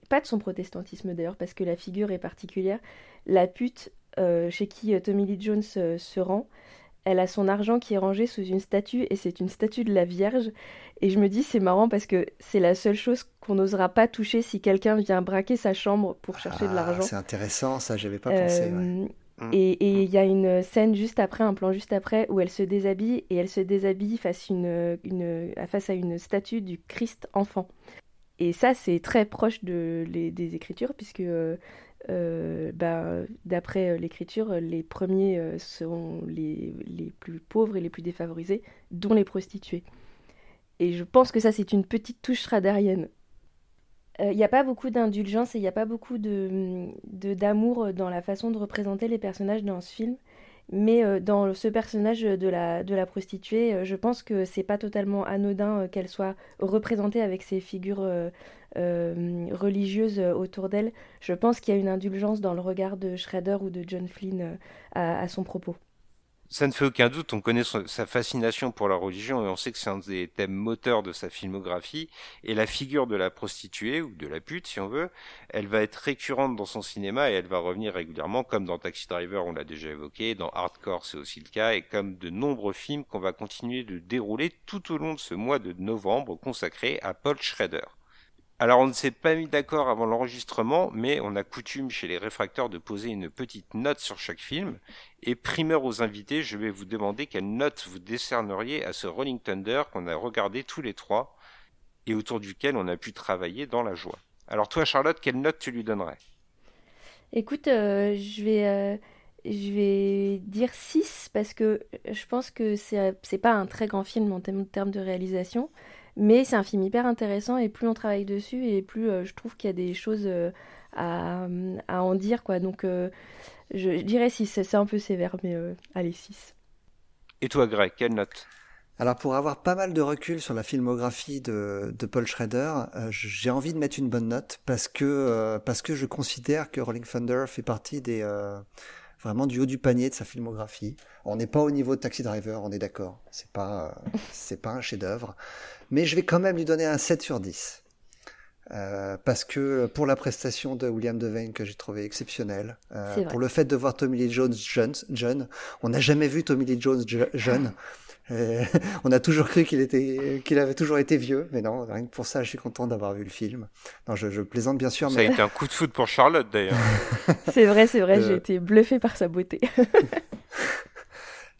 pas de son protestantisme d'ailleurs parce que la figure est particulière. La pute chez qui Tommy Lee Jones se rend, elle a son argent qui est rangé sous une statue et c'est une statue de la Vierge. Et je me dis c'est marrant parce que c'est la seule chose qu'on n'osera pas toucher si quelqu'un vient braquer sa chambre pour chercher de ah, l'argent. C'est intéressant ça, j'avais pas pensé. Mm. Et il y a une scène juste après, un plan juste après, où elle se déshabille et elle se déshabille face, une, une, face à une statue du Christ enfant. Et ça, c'est très proche de, des écritures, puisque euh, euh, bah, d'après l'écriture, les premiers euh, sont les, plus pauvres et les plus défavorisés, dont les prostituées. Et je pense que ça, c'est une petite touche radarienne. Il euh, n'y a pas beaucoup d'indulgence et il n'y a pas beaucoup de, d'amour dans la façon de représenter les personnages dans ce film. Mais euh, dans ce personnage de la, prostituée, euh, je pense que c'est pas totalement anodin qu'elle soit représentée avec ces figures religieuses autour d'elle. Je pense qu'il y a une indulgence dans le regard de Schrader ou de John Flynn à son propos. Ça ne fait aucun doute, on connaît sa fascination pour la religion et on sait que c'est un des thèmes moteurs de sa filmographie. Et la figure de la prostituée, ou de la pute si on veut, elle va être récurrente dans son cinéma et elle va revenir régulièrement, comme dans Taxi Driver, on l'a déjà évoqué, dans Hardcore c'est aussi le cas, et comme de nombreux films qu'on va continuer de dérouler tout au long de ce mois de novembre consacré à Paul Schrader. Alors on ne s'est pas mis d'accord avant l'enregistrement, mais on a coutume chez les réfracteurs de poser une petite note sur chaque film. Et primeur aux invités, je vais vous demander quelle note vous décerneriez à ce Rolling Thunder qu'on a regardé tous les trois et autour duquel on a pu travailler dans la joie. Alors toi Charlotte, quelle note tu lui donnerais? Écoute, euh, je vais... Euh, je vais dire 6 parce que je pense que c'est pas un très grand film en termes de réalisation, mais c'est un film hyper intéressant et plus on travaille dessus et plus euh, je trouve qu'il y a des choses euh, à, à, en dire. quoi. Donc euh, je, dirais 6, c'est un peu sévère, mais allez, 6. Et toi Greg, quelle note? Alors pour avoir pas mal de recul sur la filmographie de, de Paul Schrader, j'ai envie de mettre une bonne note parce que parce que je considère que Rolling Thunder fait partie des vraiment du haut du panier de sa filmographie. On n'est pas au niveau de Taxi Driver, on est d'accord. C'est pas c'est pas un chef-d'œuvre, mais je vais quand même lui donner un 7 sur 10. Euh, parce que pour la prestation de William Devane que j'ai trouvé exceptionnelle, euh, pour le fait de voir Tommy Lee Jones jeune, jeune on n'a jamais vu Tommy Lee Jones jeune. Euh, on a toujours cru qu'il était, qu'il avait toujours été vieux, mais non, rien que pour ça, je suis content d'avoir vu le film. Non, je, je plaisante bien sûr. Ça a été un coup de foot pour Charlotte d'ailleurs. c'est vrai, c'est vrai, j'ai été bluffé par sa beauté.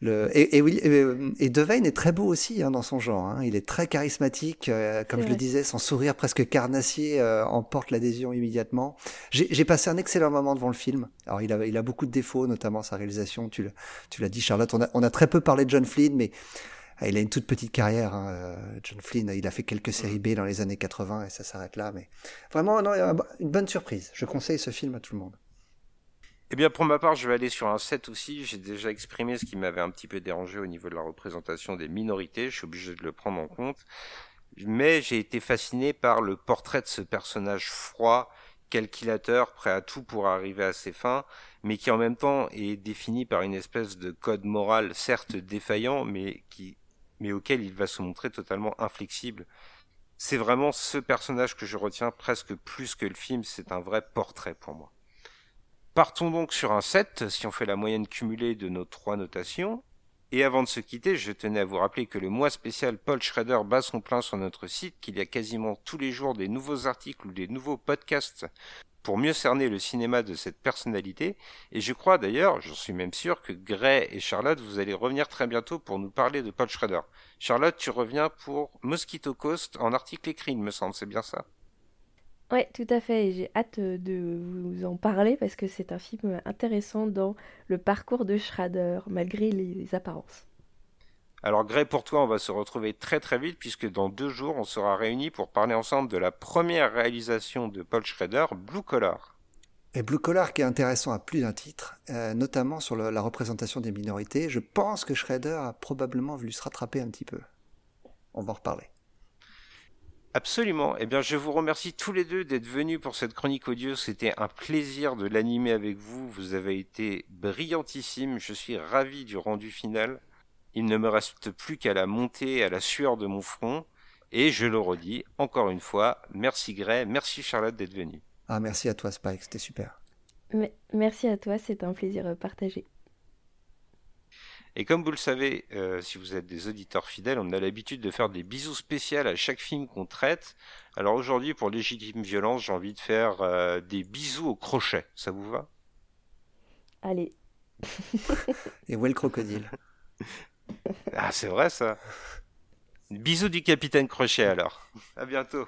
Le, et, et, et, Devane est très beau aussi hein, dans son genre. Hein. Il est très charismatique, euh, comme je le disais, son sourire presque carnassier euh, emporte l'adhésion immédiatement. J'ai passé un excellent moment devant le film. Alors il a, il a beaucoup de défauts, notamment sa réalisation. Tu l'as dit, Charlotte. On a, on a, très peu parlé de John Flynn, mais ah, il a une toute petite carrière. Hein, euh, John Flynn, il a fait quelques séries B dans les années 80 et ça s'arrête là. Mais vraiment, non, une bonne surprise. Je conseille ce film à tout le monde. Eh bien, pour ma part, je vais aller sur un 7 aussi. J'ai déjà exprimé ce qui m'avait un petit peu dérangé au niveau de la représentation des minorités. Je suis obligé de le prendre en compte. mais j'ai été fasciné par le portrait de ce personnage froid, calculateur, prêt à tout pour arriver à ses fins, mais qui en même temps est défini par une espèce de code moral certes défaillant, mais qui mais auquel il va se montrer totalement inflexible. C'est vraiment ce personnage que je retiens presque plus que le film, c'est un vrai portrait pour moi. Partons donc sur un 7, si on fait la moyenne cumulée de nos trois notations. Et avant de se quitter, je tenais à vous rappeler que le mois spécial Paul Schrader bat son plein sur notre site, qu'il y a quasiment tous les jours des nouveaux articles ou des nouveaux podcasts pour mieux cerner le cinéma de cette personnalité. Et je crois d'ailleurs, j'en suis même sûr, que Gray et Charlotte, vous allez revenir très bientôt pour nous parler de Paul Schrader. Charlotte, tu reviens pour Mosquito Coast en article écrit, il me semble, c'est bien ça? Ouais, tout à fait. Et j'ai hâte de vous en parler parce que c'est un film intéressant dans le parcours de Schrader, malgré les apparences. Alors Gray, pour toi, on va se retrouver très très vite puisque dans deux jours, on sera réunis pour parler ensemble de la première réalisation de Paul Schrader, Blue Collar. Et Blue Collar qui est intéressant à plus d'un titre, euh, notamment sur la représentation des minorités. Je pense que Schrader a probablement voulu se rattraper un petit peu. On va en reparler. Absolument. Eh bien, je vous remercie tous les deux d'être venus pour cette chronique audio. C'était un plaisir de l'animer avec vous. Vous avez été brillantissime. Je suis ravi du rendu final. Il ne me reste plus qu'à la monter à la sueur de mon front. Et je le redis encore une fois, merci Gray, merci Charlotte d'être venue. Ah, merci à toi Spike, c'était super. merci à toi, c'est un plaisir partagé. Et comme vous le savez, euh, si vous êtes des auditeurs fidèles, on a l'habitude de faire des bisous spéciaux à chaque film qu'on traite. Alors aujourd'hui, pour Légitime Violence, j'ai envie de faire euh, des bisous au crochet. Ça vous va? Allez. Et où est le crocodile? Ah, c'est vrai ça. Bisous du capitaine Crochet alors. À bientôt.